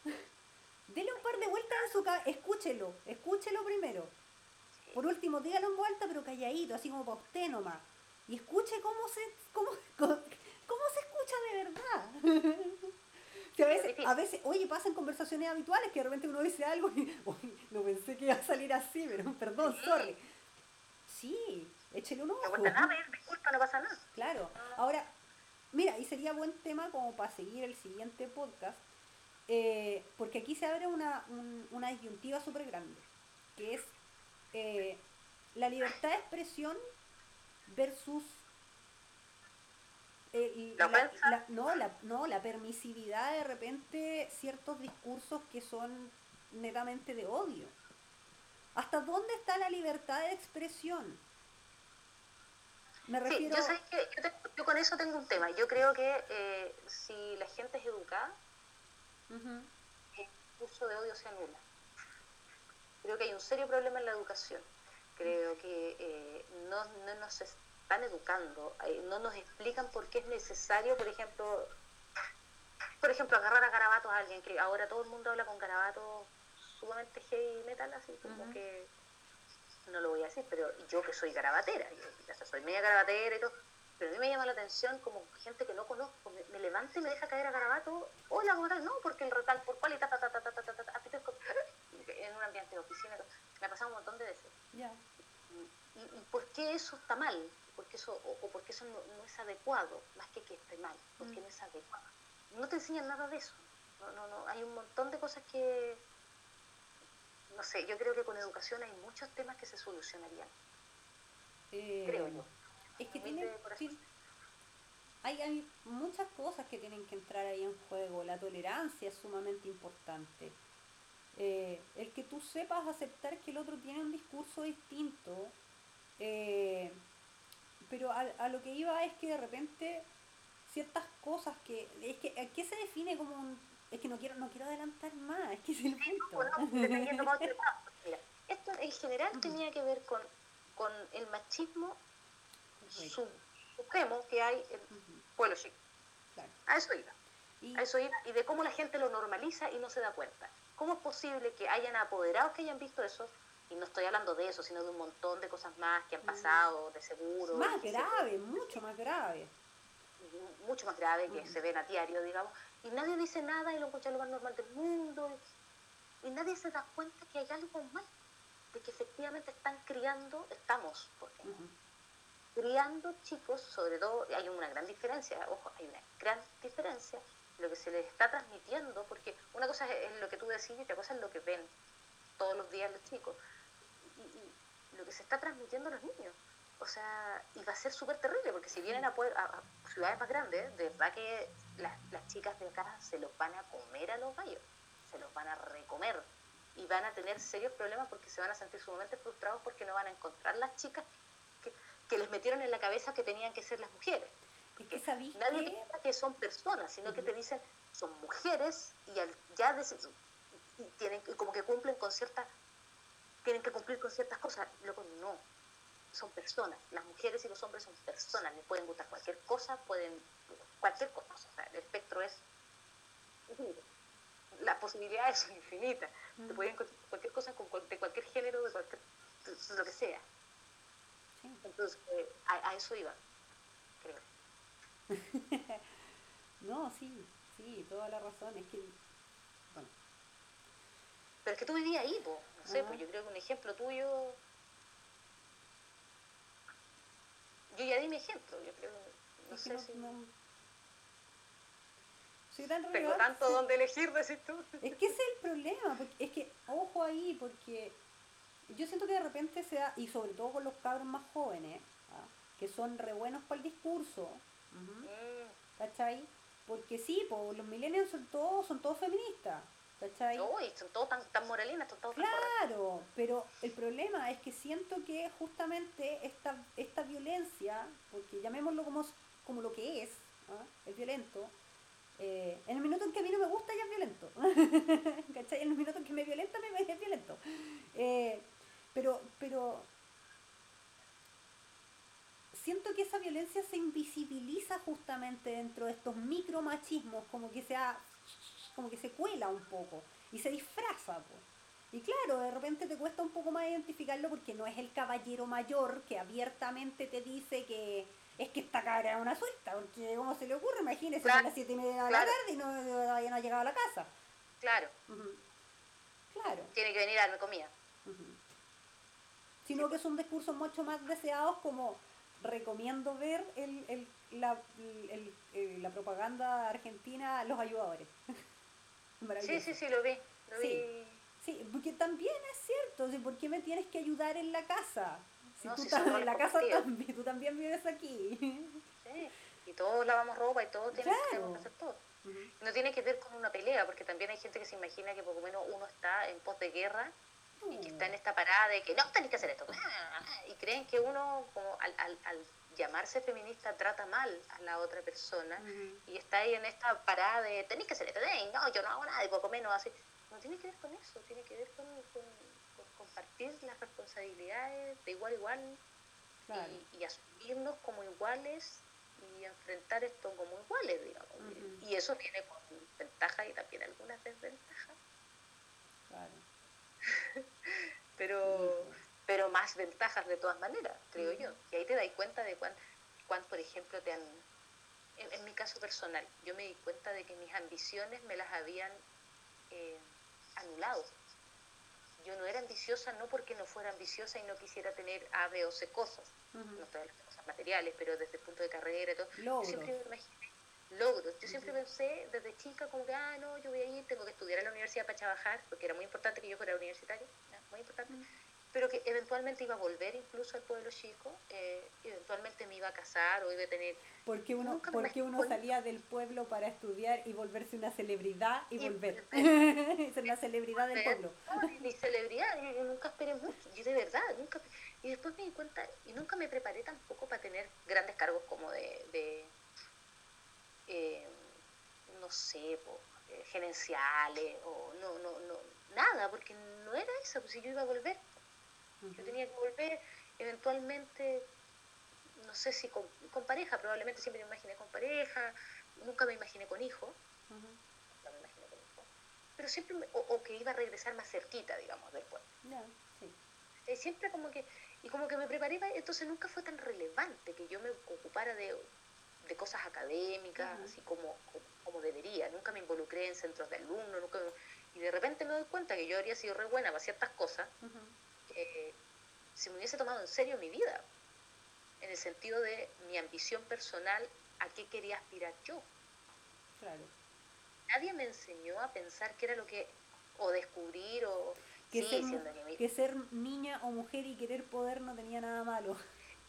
dele un par de vueltas en su cabeza. Escúchelo, escúchelo primero. Por último, dígalo en vuelta, pero calladito, así como para usted nomás. Y escuche cómo se, cómo, cómo se escucha de verdad. a veces, oye, pasan conversaciones habituales que de repente uno dice algo y, no pensé que iba a salir así, pero perdón, sorry. Sí, échele un ojo. No pasa nada, disculpa, no pasa nada. Claro. Ahora, mira, y sería buen tema como para seguir el siguiente podcast, eh, porque aquí se abre una, una disyuntiva súper grande, que es eh, la libertad de expresión versus eh, ¿La, no, la, no, la permisividad de repente, ciertos discursos que son netamente de odio. ¿Hasta dónde está la libertad de expresión? Me refiero... Sí, yo, sé que yo, con eso tengo un tema. Yo creo que eh, si la gente es educada, el curso de odio se anula. Creo que hay un serio problema en la educación. Creo que eh, no, no nos están educando, eh, no nos explican por qué es necesario, por ejemplo, por ejemplo, agarrar a garabatos a alguien, que ahora todo el mundo habla con garabatos sumamente heavy metal, así como que, no lo voy a decir, pero yo que soy garabatera, yo, soy media garabatera y todo, pero a mí me llama la atención como gente que no conozco, me, me levanta y me deja caer a garabato, hola, ¿cómo tal? No, porque el retal por cual y ta, ta, ta, ta, ta, ta, ta, ta, en un ambiente de oficina, me ha pasado un montón de veces. ¿Y, ¿Y, por qué eso está mal? Porque eso, o, o porque eso no, es adecuado, más que que esté mal, porque no es adecuado. No te enseñan nada de eso. No, no, no. Hay un montón de cosas que, no sé, yo creo que con educación hay muchos temas que se solucionarían. Eh, creo yo. Es que tiene, hay, hay muchas cosas que tienen que entrar ahí en juego. La tolerancia es sumamente importante. Eh, el que tú sepas aceptar que el otro tiene un discurso distinto, eh, pero a, a, lo que iba es que de repente ciertas cosas que es que ¿qué se define como un es que no quiero no quiero adelantar más es que es el punto esto en general tenía que ver con, con el machismo supremo que hay en pueblo chico a eso iba a eso iba y de cómo la gente lo normaliza y no se da cuenta. ¿Cómo es posible que hayan apoderados que hayan visto eso? Y no estoy hablando de eso, sino de un montón de cosas más que han mm. pasado, de seguro. Más grave, mucho más grave. Mucho más grave que mm. se ven a diario, digamos. Y nadie dice nada y lo encuentra lo más normal del mundo. Y nadie se da cuenta que hay algo mal. De que efectivamente están criando, estamos, porque criando chicos, sobre todo, hay una gran diferencia, ojo, hay una gran diferencia lo que se les está transmitiendo, porque una cosa es lo que tú decís y otra cosa es lo que ven todos los días los chicos. Y, lo que se está transmitiendo a los niños. O sea, y va a ser súper terrible, porque si vienen a, a, ciudades más grandes, de verdad que las, las chicas de acá se los van a comer a los gallos, se los van a recomer y van a tener serios problemas porque se van a sentir sumamente frustrados porque no van a encontrar las chicas que, que les metieron en la cabeza que tenían que ser las mujeres. que nadie piensa que son personas, sino que te dicen son mujeres y al, ya y tienen como que cumplen con ciertas tienen que cumplir con ciertas cosas. Luego no, son personas. Las mujeres y los hombres son personas. Les pueden gustar cualquier cosa, pueden cualquier cosa. O sea, el espectro es infinito. Las posibilidades son infinitas. Te pueden encontrar cualquier cosa de cualquier género, de cualquier de lo que sea. Entonces, eh, a, a eso iba, creo. no, sí, sí, toda la razón. Es que. Bueno. Pero es que tú vivías ahí, po. No sé, pues yo creo que un ejemplo tuyo. Yo ya di mi ejemplo, yo creo. No sé si. Soy tan Tengo tanto donde elegir, decís tú. Es que ese es el problema. es que, ojo ahí, porque yo siento que de repente se da, y sobre todo con los cabros más jóvenes, ¿ah? que son re buenos para el discurso, ¿Cachai? Porque sí, pues los millennials son todos, son todos feministas. ¿Cachai? Uy, son todos tan, tan morelinas, son todos Claro, pero el problema es que siento que justamente esta, esta violencia, porque llamémoslo como, como lo que es, ¿ah? es violento, eh, en el minuto en que a mí no me gusta ya es violento. ¿Cachai? En el minuto en que me violenta me es violento. Eh, pero, pero siento que esa violencia se invisibiliza justamente dentro de estos micromachismos, como que sea, como que se cuela un poco y se disfraza. Y claro, de repente te cuesta un poco más identificarlo porque no es el caballero mayor que abiertamente te dice que es que esta cara es una suelta, porque ¿cómo se le ocurre? Imagínese a las siete y media de la tarde y no, todavía no ha llegado a la casa. Claro. Claro. Tiene que venir a darme comida. Sino que son discursos mucho más deseados como recomiendo ver el, el, la, el, eh, la propaganda argentina Los Ayudadores. sí, sí, sí, lo vi. Lo sí, vi. sí, porque también es cierto, ¿por qué me tienes que ayudar en la casa? Si tú estás en la casa también, tú también vives aquí. Sí, y todos lavamos ropa y todos tienen que hacer todo. No tiene que ver con una pelea, porque también hay gente que se imagina que por lo menos uno está en pos de guerra y que está en esta parada de que no, tenés que hacer esto. Y creen que uno, como al, al, al llamarse feminista trata mal a la otra persona y está ahí en esta parada de tenéis que ser no, yo no hago nada y poco menos así. No tiene que ver con eso, tiene que ver con, compartir las responsabilidades de igual a igual y, asumirnos como iguales y enfrentar esto como iguales, digamos. Y eso tiene con ventajas y también algunas desventajas. Claro. pero pero más ventajas de todas maneras, creo yo. Y ahí te das cuenta de cuán, cuán por ejemplo, te han... En, mi caso personal, yo me di cuenta de que mis ambiciones me las habían eh, anulado. Yo no era ambiciosa no porque no fuera ambiciosa y no quisiera tener A, B o C cosas, no todas las cosas materiales, pero desde el punto de carrera y todo. Yo siempre me imaginé logros. Yo siempre pensé desde chica como que, ah, no, yo voy a ir, tengo que estudiar en la universidad para trabajar, porque era muy importante que yo fuera universitaria, muy importante pero que eventualmente iba a volver incluso al pueblo chico, eh, eventualmente me iba a casar o iba a tener... ¿Por qué uno, porque uno salía del pueblo para estudiar y volverse una celebridad y, volver? Ser la celebridad del pueblo. mi celebridad, yo, nunca esperé mucho, yo de verdad, nunca... Y después me di cuenta, y nunca me preparé tampoco para tener grandes cargos como de... de eh, no sé, eh, gerenciales o no, no, no, nada, porque no era eso, pues si yo iba a volver yo tenía que volver eventualmente, no sé si con, pareja, probablemente siempre me imaginé con pareja, nunca me imaginé con hijo, nunca me imaginé con hijo, pero siempre, o, que iba a regresar más cerquita, digamos, después. Eh, siempre como que, y como que me preparé, entonces nunca fue tan relevante que yo me ocupara de, cosas académicas, así como, como, debería, nunca me involucré en centros de alumnos, nunca y de repente me doy cuenta que yo habría sido re buena para ciertas cosas, eh, si me hubiese tomado en serio mi vida, en el sentido de mi ambición personal, a qué quería aspirar yo. Claro. Nadie me enseñó a pensar qué era lo que, o descubrir, o... Que, ser, que ser niña o mujer y querer poder no tenía nada malo.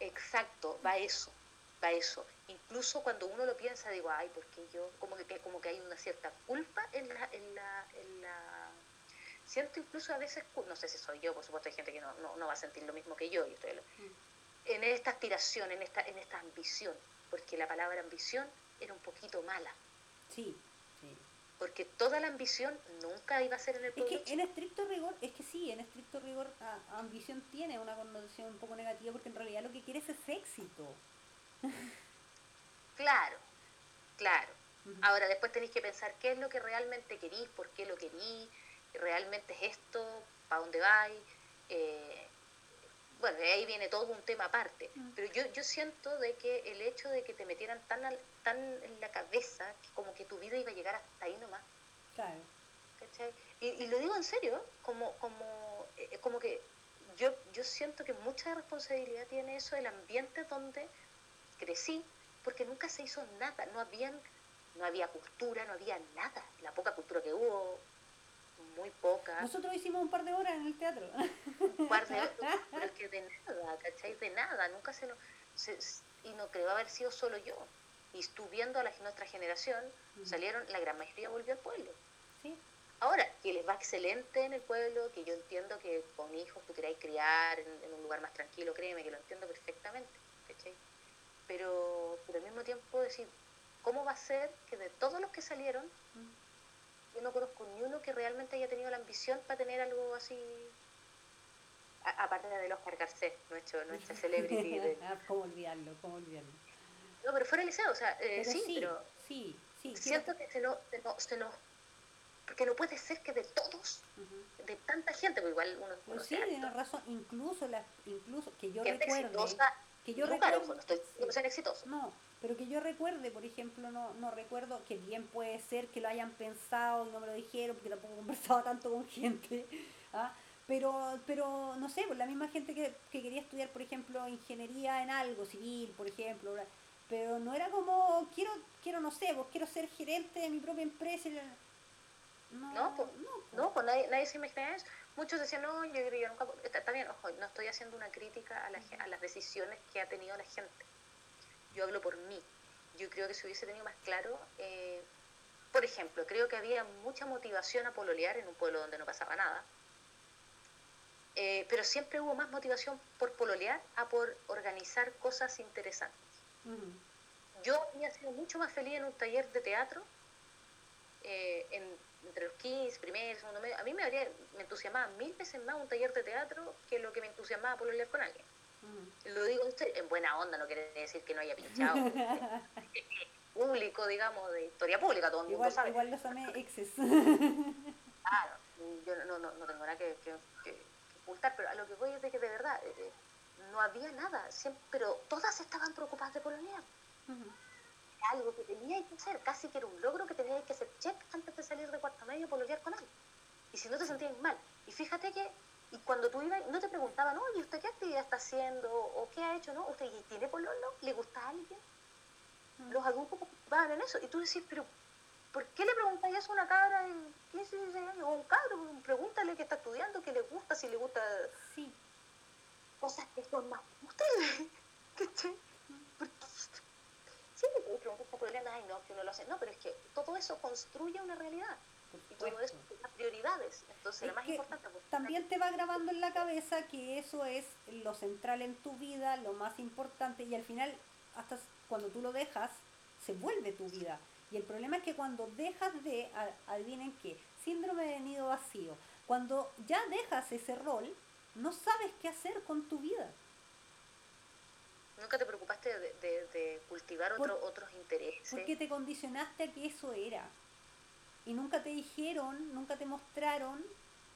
Exacto, va eso, va eso. Incluso cuando uno lo piensa, digo, ay, porque yo, como que, como que hay una cierta culpa en la, en la, en la siento incluso a veces, no sé si soy yo, por supuesto hay gente que no, no, va a sentir lo mismo que yo, estoy mm. en esta aspiración, en esta, en esta ambición, porque la palabra ambición era un poquito mala. Sí, sí. Porque toda la ambición nunca iba a ser en el pueblo. Es que en estricto rigor, es que sí, en estricto rigor, ambición tiene una connotación un poco negativa porque en realidad lo que quieres es éxito. claro, claro. Ahora después tenéis que pensar qué es lo que realmente querís, por qué lo querís, realmente es esto, para dónde vais. Eh, bueno, ahí viene todo un tema aparte, mm. pero yo, yo siento de que el hecho de que te metieran tan, tan en la cabeza, que como que tu vida iba a llegar hasta ahí nomás. Claro. Y, y, lo digo en serio, como, como, eh, como que yo, yo siento que mucha responsabilidad tiene eso, el ambiente donde crecí, porque nunca se hizo nada, no, habían, no había cultura, no había nada, la poca cultura que hubo, muy poca. Nosotros hicimos un par de horas en el teatro. Un par de horas, pero es que de nada, ¿cachai? De nada, nunca se nos... y no creo haber sido solo yo. Y estuve viendo a la, nuestra generación, salieron, la gran mayoría volvió al pueblo. Sí. Ahora, que les va excelente en el pueblo, que yo entiendo que con hijos tú queráis criar en, un lugar más tranquilo, créeme que lo entiendo perfectamente, ¿cachai? Pero, pero al mismo tiempo decir, ¿cómo va a ser que de todos los que salieron, yo no conozco ni uno que realmente haya tenido la ambición para tener algo así, aparte de Oscar Garcés, nuestro, nuestra celebrity. Ah, ¿Cómo olvidarlo? ¿Cómo olvidarlo? No, pero fuera del liceo, o sea, eh, sí, sí, pero sí, sí, siento que se nos, se nos, porque no puede ser que de todos, de tanta gente, porque igual uno... Pues sí, tiene razón, incluso, la, incluso que yo recuerde... que yo recuerde, no estoy no sean exitosos. No, pero que yo recuerde, por ejemplo, no, no recuerdo que bien puede ser que lo hayan pensado y no me lo dijeron, porque tampoco he conversado tanto con gente, ¿ah? pero, pero no sé, pues la misma gente que, quería estudiar, por ejemplo, ingeniería en algo, civil, por ejemplo, pero no era como, quiero, quiero no sé, pues quiero ser gerente de mi propia empresa. No, no, pues, no, pues. nadie, nadie se imagina eso. Muchos decían, no, yo, yo nunca, está, bien, ojo, no estoy haciendo una crítica a, la, a las decisiones que ha tenido la gente yo hablo por mí. Yo creo que si hubiese tenido más claro, eh, por ejemplo, creo que había mucha motivación a pololear en un pueblo donde no pasaba nada. Eh, pero siempre hubo más motivación por pololear a por organizar cosas interesantes. Yo había sido mucho más feliz en un taller de teatro, eh, entre los 15, primer, segundo medio. A mí me, habría, me entusiasmaba mil veces más un taller de teatro que lo que me entusiasmaba pololear con alguien. Lo digo usted en buena onda, no quiere decir que no haya pinchado. público, digamos, de historia pública, todo el mundo sabe. Igual los amé exes. claro, yo no, no, no tengo nada que, que, ocultar, pero a lo que voy es de que de verdad eh, eh, no había nada, siempre, pero todas estaban preocupadas de polonear. algo que tenía que hacer, casi que era un logro que tenías que hacer check antes de salir de cuarto medio pololear con alguien. Y si no te sentías mal. Y fíjate que y cuando tú ibas, no te preguntaban, oye, ¿usted qué actividad está haciendo? ¿O qué ha hecho? ¿No? ¿Usted tiene pololo? ¿Le gusta a alguien? Los adultos van en eso. Y tú decís, pero ¿por qué le preguntáis eso a una cabra de 15, 16 años? O un cabro, pregúntale qué está estudiando, qué le gusta, si le gusta. Sí. Cosas que son más útiles. ¿Qué Siempre te preguntas problema, ay no, que uno lo hace. No, pero es que todo eso construye una realidad. Y todo eso las prioridades. Entonces, lo más importante. Pues, también te va grabando en la cabeza que eso es lo central en tu vida, lo más importante, y al final, hasta cuando tú lo dejas, se vuelve tu vida. Y el problema es que cuando dejas de, adivinen qué, síndrome de nido vacío, cuando ya dejas ese rol, no sabes qué hacer con tu vida. Nunca te preocupaste de, cultivar otros intereses. Porque te condicionaste a que eso era. Y nunca te dijeron, nunca te mostraron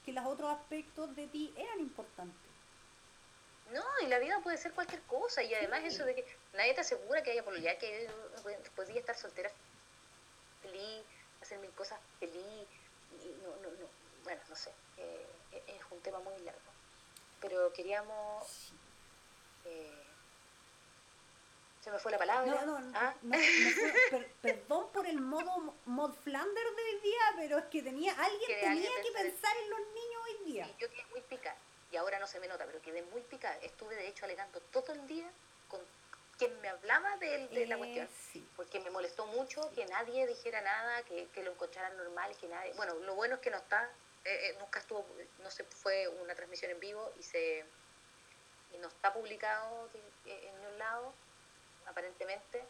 que los otros aspectos de ti eran importantes. No, y la vida puede ser cualquier cosa. Y además eso de que nadie te asegura que haya ya que podía estar soltera feliz, hacer mil cosas feliz. Y no, no, no. Bueno, no sé. Eh, es un tema muy largo. Pero queríamos... Eh, se me fue la palabra. No, no, ¿Ah? perdón por el modo mod Flander de hoy día, pero es que tenía alguien tenía que pensar en los niños hoy día. yo quedé muy picada y ahora no se me nota, pero quedé muy picada. Estuve de hecho alegando todo el día con quien me hablaba de, de la cuestión, eh, porque me molestó mucho que nadie dijera nada, que, que lo encontraran normal, que nadie... Bueno, lo bueno es que no está, eh, eh, nunca estuvo, no se fue una transmisión en vivo y se y no está publicado en ningún lado, aparentemente,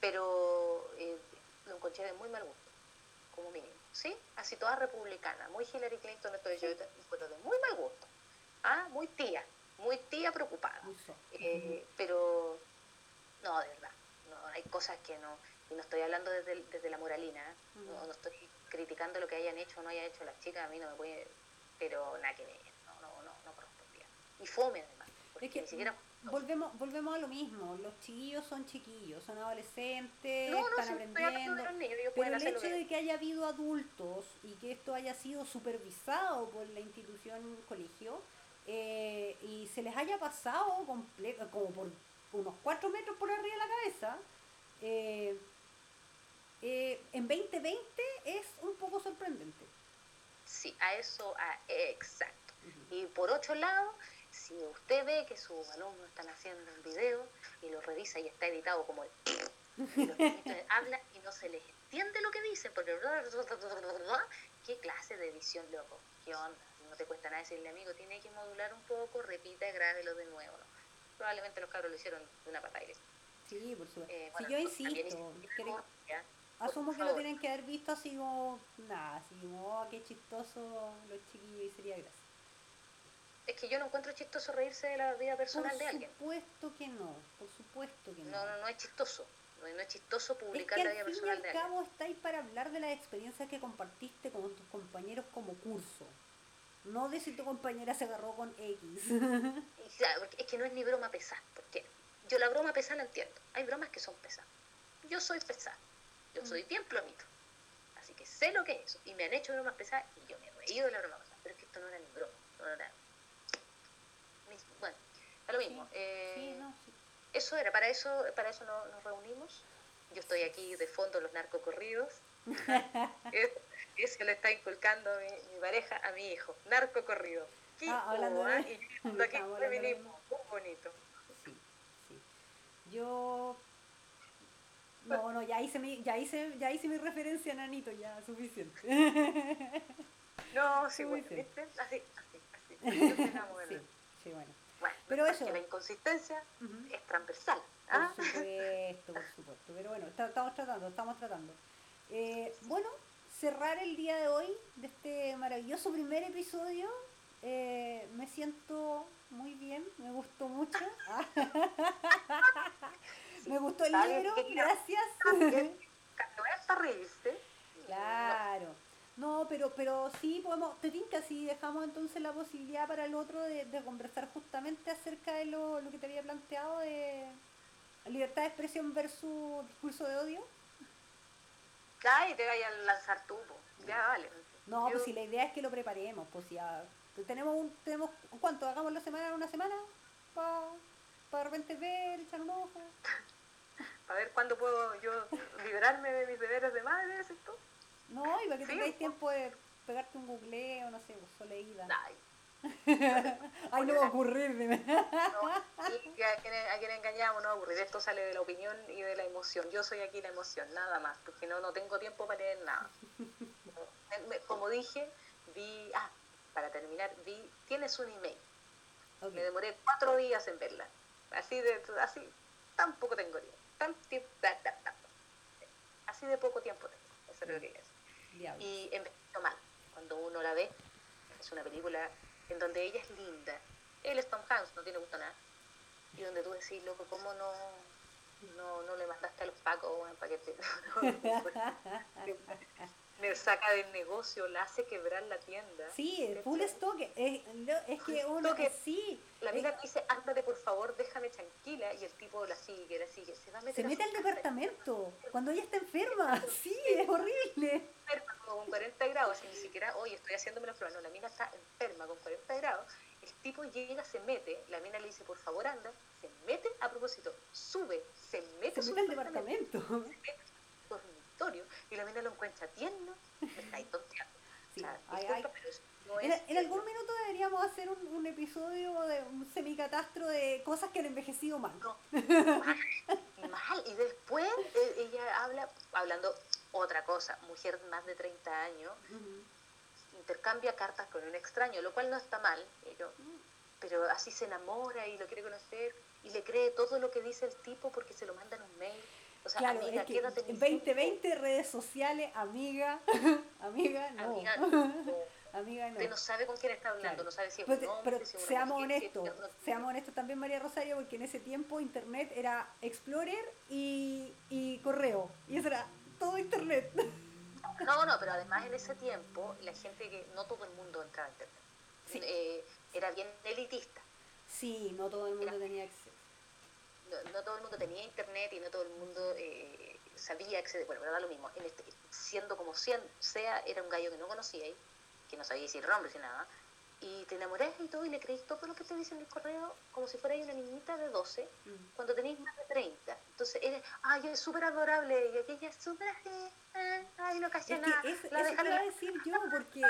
pero lo encontré de muy mal gusto, como mínimo. ¿Sí? Así toda republicana, muy Hillary Clinton, esto yo, pero de muy mal gusto. ¿ah? muy tía, muy tía preocupada. Eh, pero no, de verdad, no, hay cosas que no, y no estoy hablando desde, desde la moralina, ¿eh? no, no, estoy criticando lo que hayan hecho o no hayan hecho las chicas, a mí no me puede, pero nada que ver, no, no, no, no correspondía. Y fome además, porque ni siquiera volvemos, volvemos a lo mismo, los chiquillos son chiquillos, son adolescentes, están aprendiendo, pero el hecho de que haya habido adultos y que esto haya sido supervisado por la institución colegio, eh, y se les haya pasado completo, como por unos cuatro metros por arriba de la cabeza, eh, eh, en 2020 es un poco sorprendente. Sí, a eso, a, exacto. Y por otro lado, si usted ve que sus alumnos están haciendo un video y lo revisa y está editado como el... Y los hablan y no se les entiende lo que dicen, porque... ¿Qué clase de edición, loco? ¿Qué onda? no te cuesta nada decirle, amigo, tiene que modular un poco, repita y grábelo de nuevo. ¿no? Probablemente los cabros lo hicieron de una patada Sí, por supuesto. Eh, si yo insisto, asumo que lo tienen que haber visto así como, nada, así como, oh, qué chistoso los chiquillos y sería gracia. Es que yo no encuentro chistoso reírse de la vida personal de alguien. Por supuesto que no, por supuesto que no. No, no, no es chistoso. No, es chistoso publicar la vida personal de alguien. Al cabo estáis para hablar de las experiencias que compartiste con tus compañeros como curso. No de si tu compañera se agarró con X. es que no es ni broma pesada, porque yo la broma pesada la entiendo. Hay bromas que son pesadas. Yo soy pesada. Yo soy mm. bien plomito. Así que sé lo que es eso. Y me han hecho bromas pesadas y yo me he reído de la broma pesada. Pero es que esto no era ni broma. No era... Bueno, es lo mismo. Eh, eso era, para eso, para eso nos reunimos. Yo estoy aquí de fondo los narcocorridos. Eso le está inculcando mi, pareja a mi hijo. Narco corrido. ah, hablando de... Y aquí feminismo, muy bonito. Sí, sí. Yo... No, no, ya hice mi, ya hice, ya hice mi referencia a Nanito, ya, suficiente. No, sí, bueno, Así, así, así. Yo modelo. sí, sí, bueno. Bueno, Pero eso. la inconsistencia es transversal. Por ¿ah? supuesto, por supuesto. Pero bueno, está- estamos tratando, estamos tratando. Eh, bueno, cerrar el día de hoy de este maravilloso primer episodio. eh, me siento muy bien, me gustó mucho. me gustó el libro, gracias. Cuando reírse. Claro. No, pero, pero sí podemos, te tinca si dejamos entonces la posibilidad para el otro de, de conversar justamente acerca de lo, lo que te había planteado de libertad de expresión versus discurso de odio. Ya, y te vayas a lanzar tú, ya vale. No, Yo- pues si la idea es que lo preparemos, pues ya tenemos un, tenemos ¿cuánto? Hagamos la semana una semana para de repente ver, echar un ojo. A ver cuándo puedo yo liberarme de mis deberes de madre, ¿decís tú? No, y para que Sí, tengáis tiempo de pegarte un googleo, no sé, pues soleída. Ay, Ay, no va a ocurrir, dime. no. Y a a quienes engañamos no aburrir. Esto sale de la opinión y de la emoción. Yo soy aquí la emoción, nada más, porque no, no tengo tiempo para leer nada. Como dije, vi, ah, para terminar, vi, tienes un email. Me demoré cuatro días en verla. Así de, así, tampoco tengo tiempo. Tan. Así de poco tiempo tengo. Eso es lo que quería decir. Y envejeció mal. Cuando uno la ve, es una película en donde ella es linda. Él es Tom Hanks, no tiene gusto nada. Y donde tú decís, loco, ¿cómo no, no, no le mandaste a los pacos weón, para que te... me saca del negocio, la hace quebrar la tienda. Sí, el full stock es, lo- es que uno stock. sí La amiga dice, ándate por favor, déjame tranquila. Y el tipo la sigue, la sigue. Se va a meter se a mete al departamento cuando ella está enferma. Sí, es horrible. enferma como con 40 grados y ni siquiera, oye, estoy haciéndome la prueba. No, la mina está enferma con 40 grados. El tipo llega, se mete, la mina le dice, por favor, anda. Se mete a propósito, sube, se mete Se su mete al departamento, departamento. Y la mina lo encuentra tierno. Me está ahí tonteando. Sí, O sea, ay, disculpa, ay. pero eso no En, es en algún minuto deberíamos hacer un, un episodio de un semicatastro de cosas que han envejecido mal. No, mal, mal. Y después eh, ella habla, hablando otra cosa, mujer más de 30 años, intercambia cartas con un extraño, lo cual no está mal, pero, pero así se enamora y lo quiere conocer y le cree todo lo que dice el tipo porque se lo mandan un mail. O sea, Claro, amiga, es que quédate en en mi 2020 redes sociales, amiga, amiga, no. Amiga, no. Amiga, no. Usted no sabe con quién está hablando, Claro. no sabe si es Pero, un hombre, pero si es una seamos mujer, si es- honestos, seamos honestos también María Rosario, porque en ese tiempo internet era Explorer y, y correo. Y eso era todo internet. No, no, pero además en ese tiempo la gente que no todo el mundo entraba a internet. Sí. Eh, era bien elitista. Sí, no todo el mundo Era- tenía acceso. No, no todo el mundo tenía internet y no todo el mundo eh, sabía acceder. Bueno, pero da lo mismo. En este, siendo como cien- sea, era un gallo que no conocíais, que no sabía era hombre, si nada. Y te enamorás y todo y le creís todo lo que te dice en el correo como si fuera una niñita de 12 Mm. cuando tenéis más de 30. Entonces eres, ay, es súper adorable y aquella es súper ah, ay, no Es nada. que eso, la eso te iba a decir yo, porque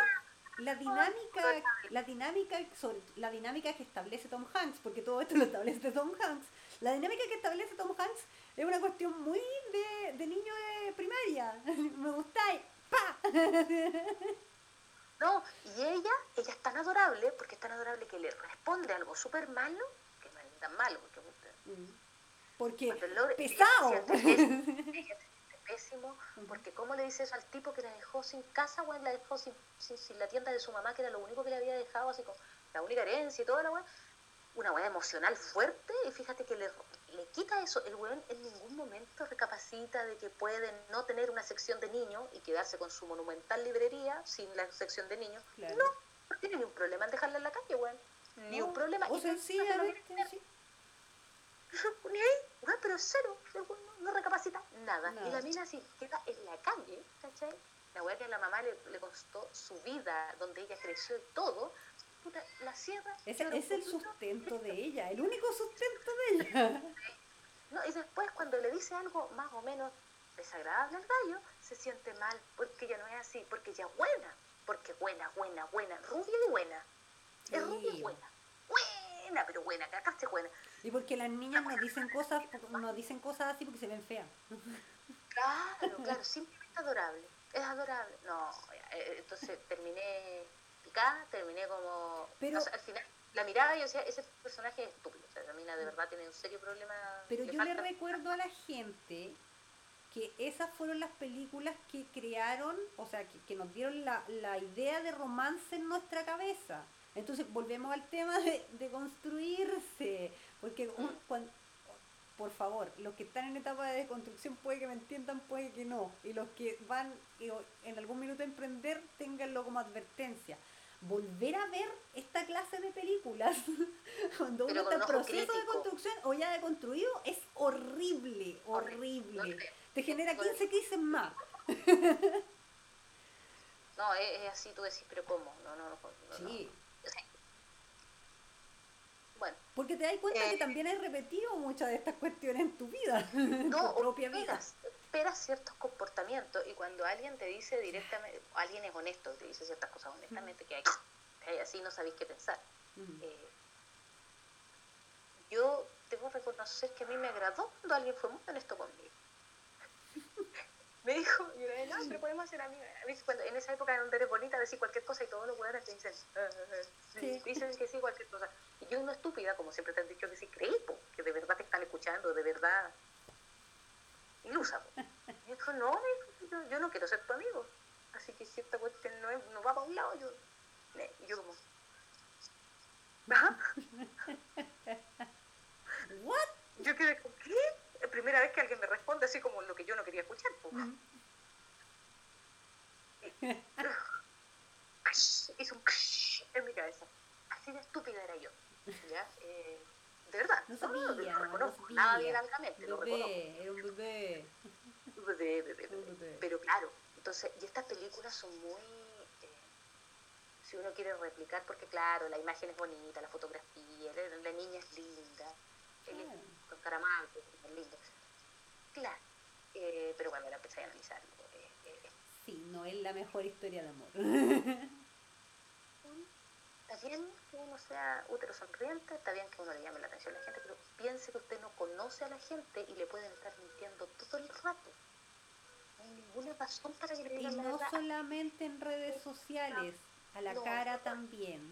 la dinámica, la dinámica, sobre, la dinámica que establece Tom Hanks, porque todo esto lo establece Tom Hanks, la dinámica que establece Tom Hanks es una cuestión muy de, de niño de primaria. Me gustáis, ¡pa! No, y ella, ella es tan adorable, porque es tan adorable que le responde algo súper malo, que no es tan malo, porque Mm. Porque pesado. ella se siente pésimo, ella siente pésimo, porque cómo le dice eso al tipo que la dejó sin casa, weón, la dejó sin, sin, sin la tienda de su mamá, que era lo único que le había dejado, así como la única herencia y toda la weá, una weá emocional fuerte, y fíjate que le, le quita eso, el weón en ningún momento recapacita de que puede no tener una sección de niños y quedarse con su monumental librería sin la sección de niños. Claro. No, no tiene ni un problema en dejarla en la calle, weón. Ni un problema. O sí. ni ahí, weón, pero cero, no, no recapacita nada. Y la mina así queda en la calle, ¿cachai? La weá que a la mamá le, le costó su vida, donde ella creció y todo, puta, la llora es un el sustento de ella, el único sustento de ella. No, y después cuando le dice algo más o menos desagradable al gallo, se siente mal, porque ella no es así, porque es buena, porque buena, buena, buena, rubia y buena. Es rubia y buena. Buena, pero buena, cagaste buena. Y porque las niñas nos dicen cosas, nos dicen cosas así porque se ven feas. Claro, claro, simplemente adorable. Es adorable. No, ya, eh, entonces terminé picada, terminé como... Pero- o sea, al final, la mirada, yo decía, ese personaje es estúpido. O sea, la mina de verdad tiene un serio problema. Pero le yo le recuerdo a la gente que esas fueron las películas que crearon, o sea, que, que nos dieron la, la idea de romance en nuestra cabeza. Entonces volvemos al tema de, de construirse, porque un- cuan- por favor, los que están en etapa de desconstrucción puede que me entiendan, puede que no, y los que van eh, en algún minuto a emprender, ténganlo como advertencia. Volver a ver esta clase de películas cuando uno está en proceso de construcción o ya deconstruido es horrible, horrible. No. Te genera 15 crisis más. No, es, es así, tú decís, pero ¿cómo? No, no, no. Sí. Bueno, Porque te das cuenta que Eh. también has repetido muchas de estas cuestiones en tu vida, en tu propia vida. Esperas, ciertos comportamientos y cuando alguien te dice directamente, alguien es honesto, te dice ciertas cosas honestamente, que hay, que hay así no sabéis qué pensar. Eh, yo debo reconocer que a mí me agradó cuando alguien fue muy honesto conmigo. me dijo, y una vez, no, pero podemos ser amigas. Cuando, en esa época donde eres bonita, decir cualquier cosa y todos los hueones te dicen, "Ah, ah, ah", Sí. dicen que sí, cualquier cosa. Y yo, una estúpida, como siempre te han dicho que sí, creí, po, que de verdad te están escuchando, de verdad. Ilusa, po. Y dijo, no, yo, yo no quiero ser tu amigo. Así que si esta cuestión no, es- no va para un lado, yo. Y yo como. Ajá. ¿What? Yo quedé como, ¿qué? Primera vez que alguien me responde así como lo que yo no quería escuchar. po. Mm. Hizo un en mi cabeza. Así de estúpida era yo. ¿ya? Eh, de verdad. No no, no, sabía, lo no reconozco. Nada bien sabía. altamente, lo reconozco. Era un bebé. Bebé, bebé, Un bebé. bebé. Pero claro, entonces, y estas películas son muy. eh, si uno quiere replicar, porque claro, la imagen es bonita, la fotografía, la, la niña es linda, él es con Caramago, es lindo. Claro, eh, pero cuando la empecé a analizar, eh, eh, Sí, no es la mejor historia de amor. está bien que uno sea útero sonriente, está bien que uno le llame la atención a la gente, pero piense que usted no conoce a la gente y le pueden estar mintiendo todo el rato. No hay ninguna razón para que le Y digan la no verdad. solamente en redes sociales, a la No, cara no. también.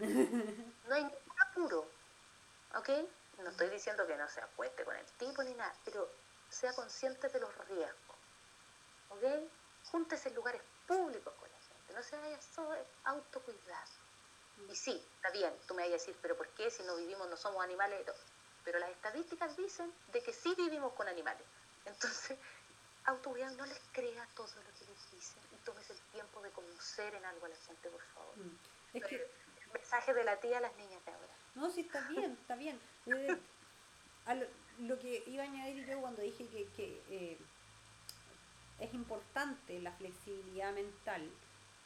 No hay ningún apuro, ¿ok? No estoy diciendo que no se acueste con el tipo ni nada, pero sea consciente de los riesgos, ¿ok? Júntese en lugares públicos con la gente, no se vaya solo autocuidar. Y sí, está bien, tú me vas a decir, pero ¿por qué si no vivimos, no somos animales? todo? Pero las estadísticas dicen de que sí vivimos con animales. Entonces, autocuidado, no les crea todo lo que les dicen y tómese el tiempo de conocer en algo a la gente, por favor. Mm. Es que, El mensaje de la tía a las niñas de ahora. no, sí, está bien, está bien. Eh, a lo, lo que iba a añadir yo cuando dije que, que, eh, es importante la flexibilidad mental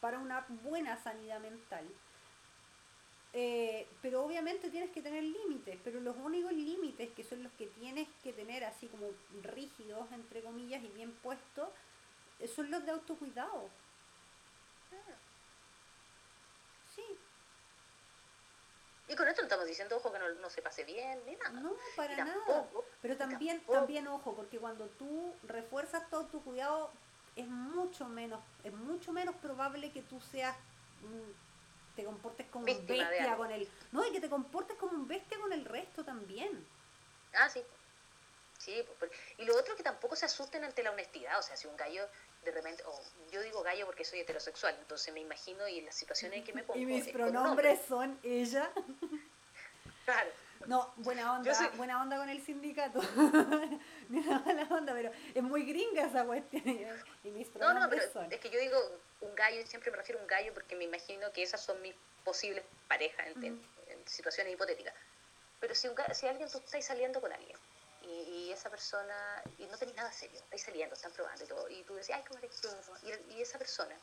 para una buena sanidad mental. Eh, pero obviamente tienes que tener límites, pero los únicos límites que son los que tienes que tener así como rígidos, entre comillas, y bien puestos, eh, son los de autocuidado. Sí, Y con esto no estamos diciendo, ojo, que no, no se pase bien ni nada. no, para nada. Pero también, tampoco- también ojo, porque cuando tú refuerzas todo tu cuidado, es mucho menos, es mucho menos probable que tú seas, mm, te comportes como un bestia con el, no, y que te comportes como un bestia con el resto también. Ah, sí. Sí, pues, pues, y lo otro es que tampoco se asusten ante la honestidad. O sea, si un gallo de repente, o yo digo gallo porque soy heterosexual, entonces me imagino y en las situaciones en que me pongo. Y mis un pronombres son ella. Claro. No, buena onda, soy- buena onda con el sindicato. Ni una mala onda, pero es muy gringa esa cuestión. Y mis No, no, pronombres pero son. es que yo digo un gallo, y siempre me refiero a un gallo porque me imagino que esas son mis posibles parejas en, en- Ujú. en situaciones hipotéticas. Pero si, un si alguien, tú estás saliendo con alguien y, y esa persona, y no tenéis nada serio, estáis saliendo, están probando y todo, y tú decís, ay, qué maravilloso, y, y esa persona,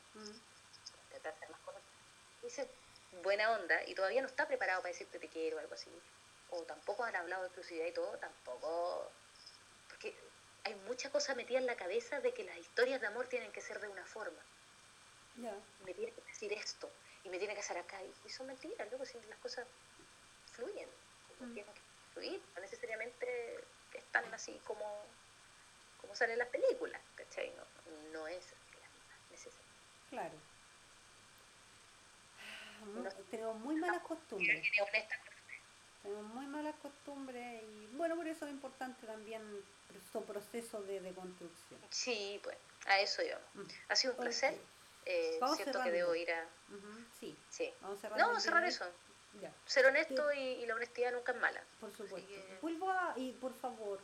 tratar de ser más dice buena onda y todavía no está preparado para decirte te quiero o algo así, o tampoco han hablado de exclusividad y todo, tampoco, porque hay mucha cosa metida en la cabeza de que las historias de amor tienen que ser de una forma Me tiene que decir esto y me tiene que hacer acá. Y son mentiras, luego si las cosas fluyen, Mm. tienen que fluir, no necesariamente están así como, como salen las películas, ¿cachai? No, no es la necesario. Claro. mu- tenemos muy malas costumbres. Tenemos muy malas costumbres y bueno, por eso es importante también su proceso de, de construcción. Sí, pues, a eso yo. Mm. Ha sido un placer. Eh, Vamos siento que debo ir a... Ujú, Sí, Sí. vamos. No, vamos a cerrar eso. Ya, Ser honesto y, y la honestidad nunca es mala. por supuesto. que- Vuelvo a, y por favor,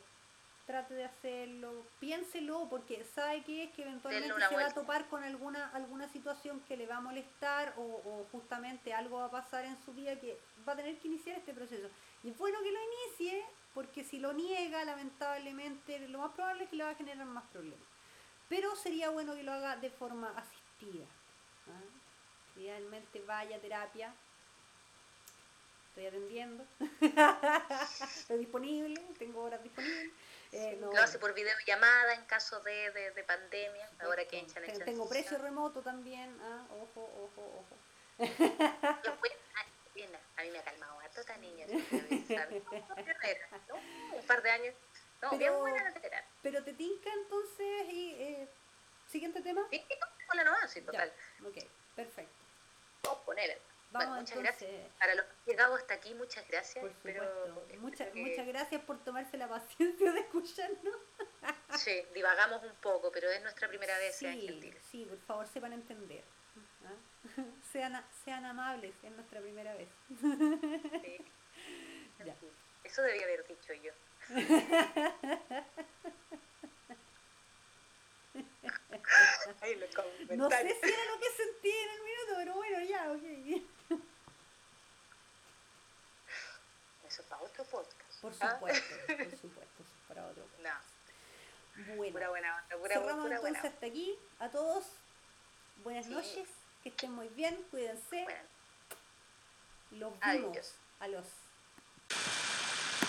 trate de hacerlo, piénselo, porque sabe que es que eventualmente se va a topar con alguna, alguna situación que le va a molestar o, o justamente algo va a pasar en su vida que va a tener que iniciar este proceso. Y es bueno que lo inicie, porque si lo niega, lamentablemente, lo más probable es que le va a generar más problemas. Pero sería bueno que lo haga de forma ¿ah? Que Realmente vaya a terapia. Estoy atendiendo. Estoy disponible, tengo horas disponibles. Eh, no, Lo hace por videollamada en caso de, de, de pandemia. Ahora que echan Ten- echan- Tengo precio remoto también. ah, Ojo, ojo, ojo. Ah, bien, A mí me ha calmado harto esta niña. Un par de años. No, bien Pero- buena la terapia. Pero te tinca entonces y eh, siguiente tema. Sí, con la nueva, sí, total. Ya, ok, perfecto. Vamos a ponerle. Vamos Bueno, muchas entonces, gracias. Para los que han llegado hasta aquí, muchas gracias. por supuesto. espero Muchas, que- muchas gracias por tomarse la paciencia de escucharnos. Sí, divagamos un poco, pero es nuestra primera vez, sean Sí, gentiles. sí, por favor, sepan entender. ¿ah? Sean, sean amables, es nuestra primera vez. Sí. Ya. Eso debía haber dicho yo. No sé si era lo que sentí en el minuto, pero bueno, ya, ok. Eso es para otro podcast. Por ¿ah? supuesto, por supuesto, eso es para otro. No, Bueno, pura buena onda, pura, cerramos pura entonces buena hasta aquí. A todos, buenas Sí. noches, que estén muy bien, cuídense. Bueno, Los Adiós. vimos a los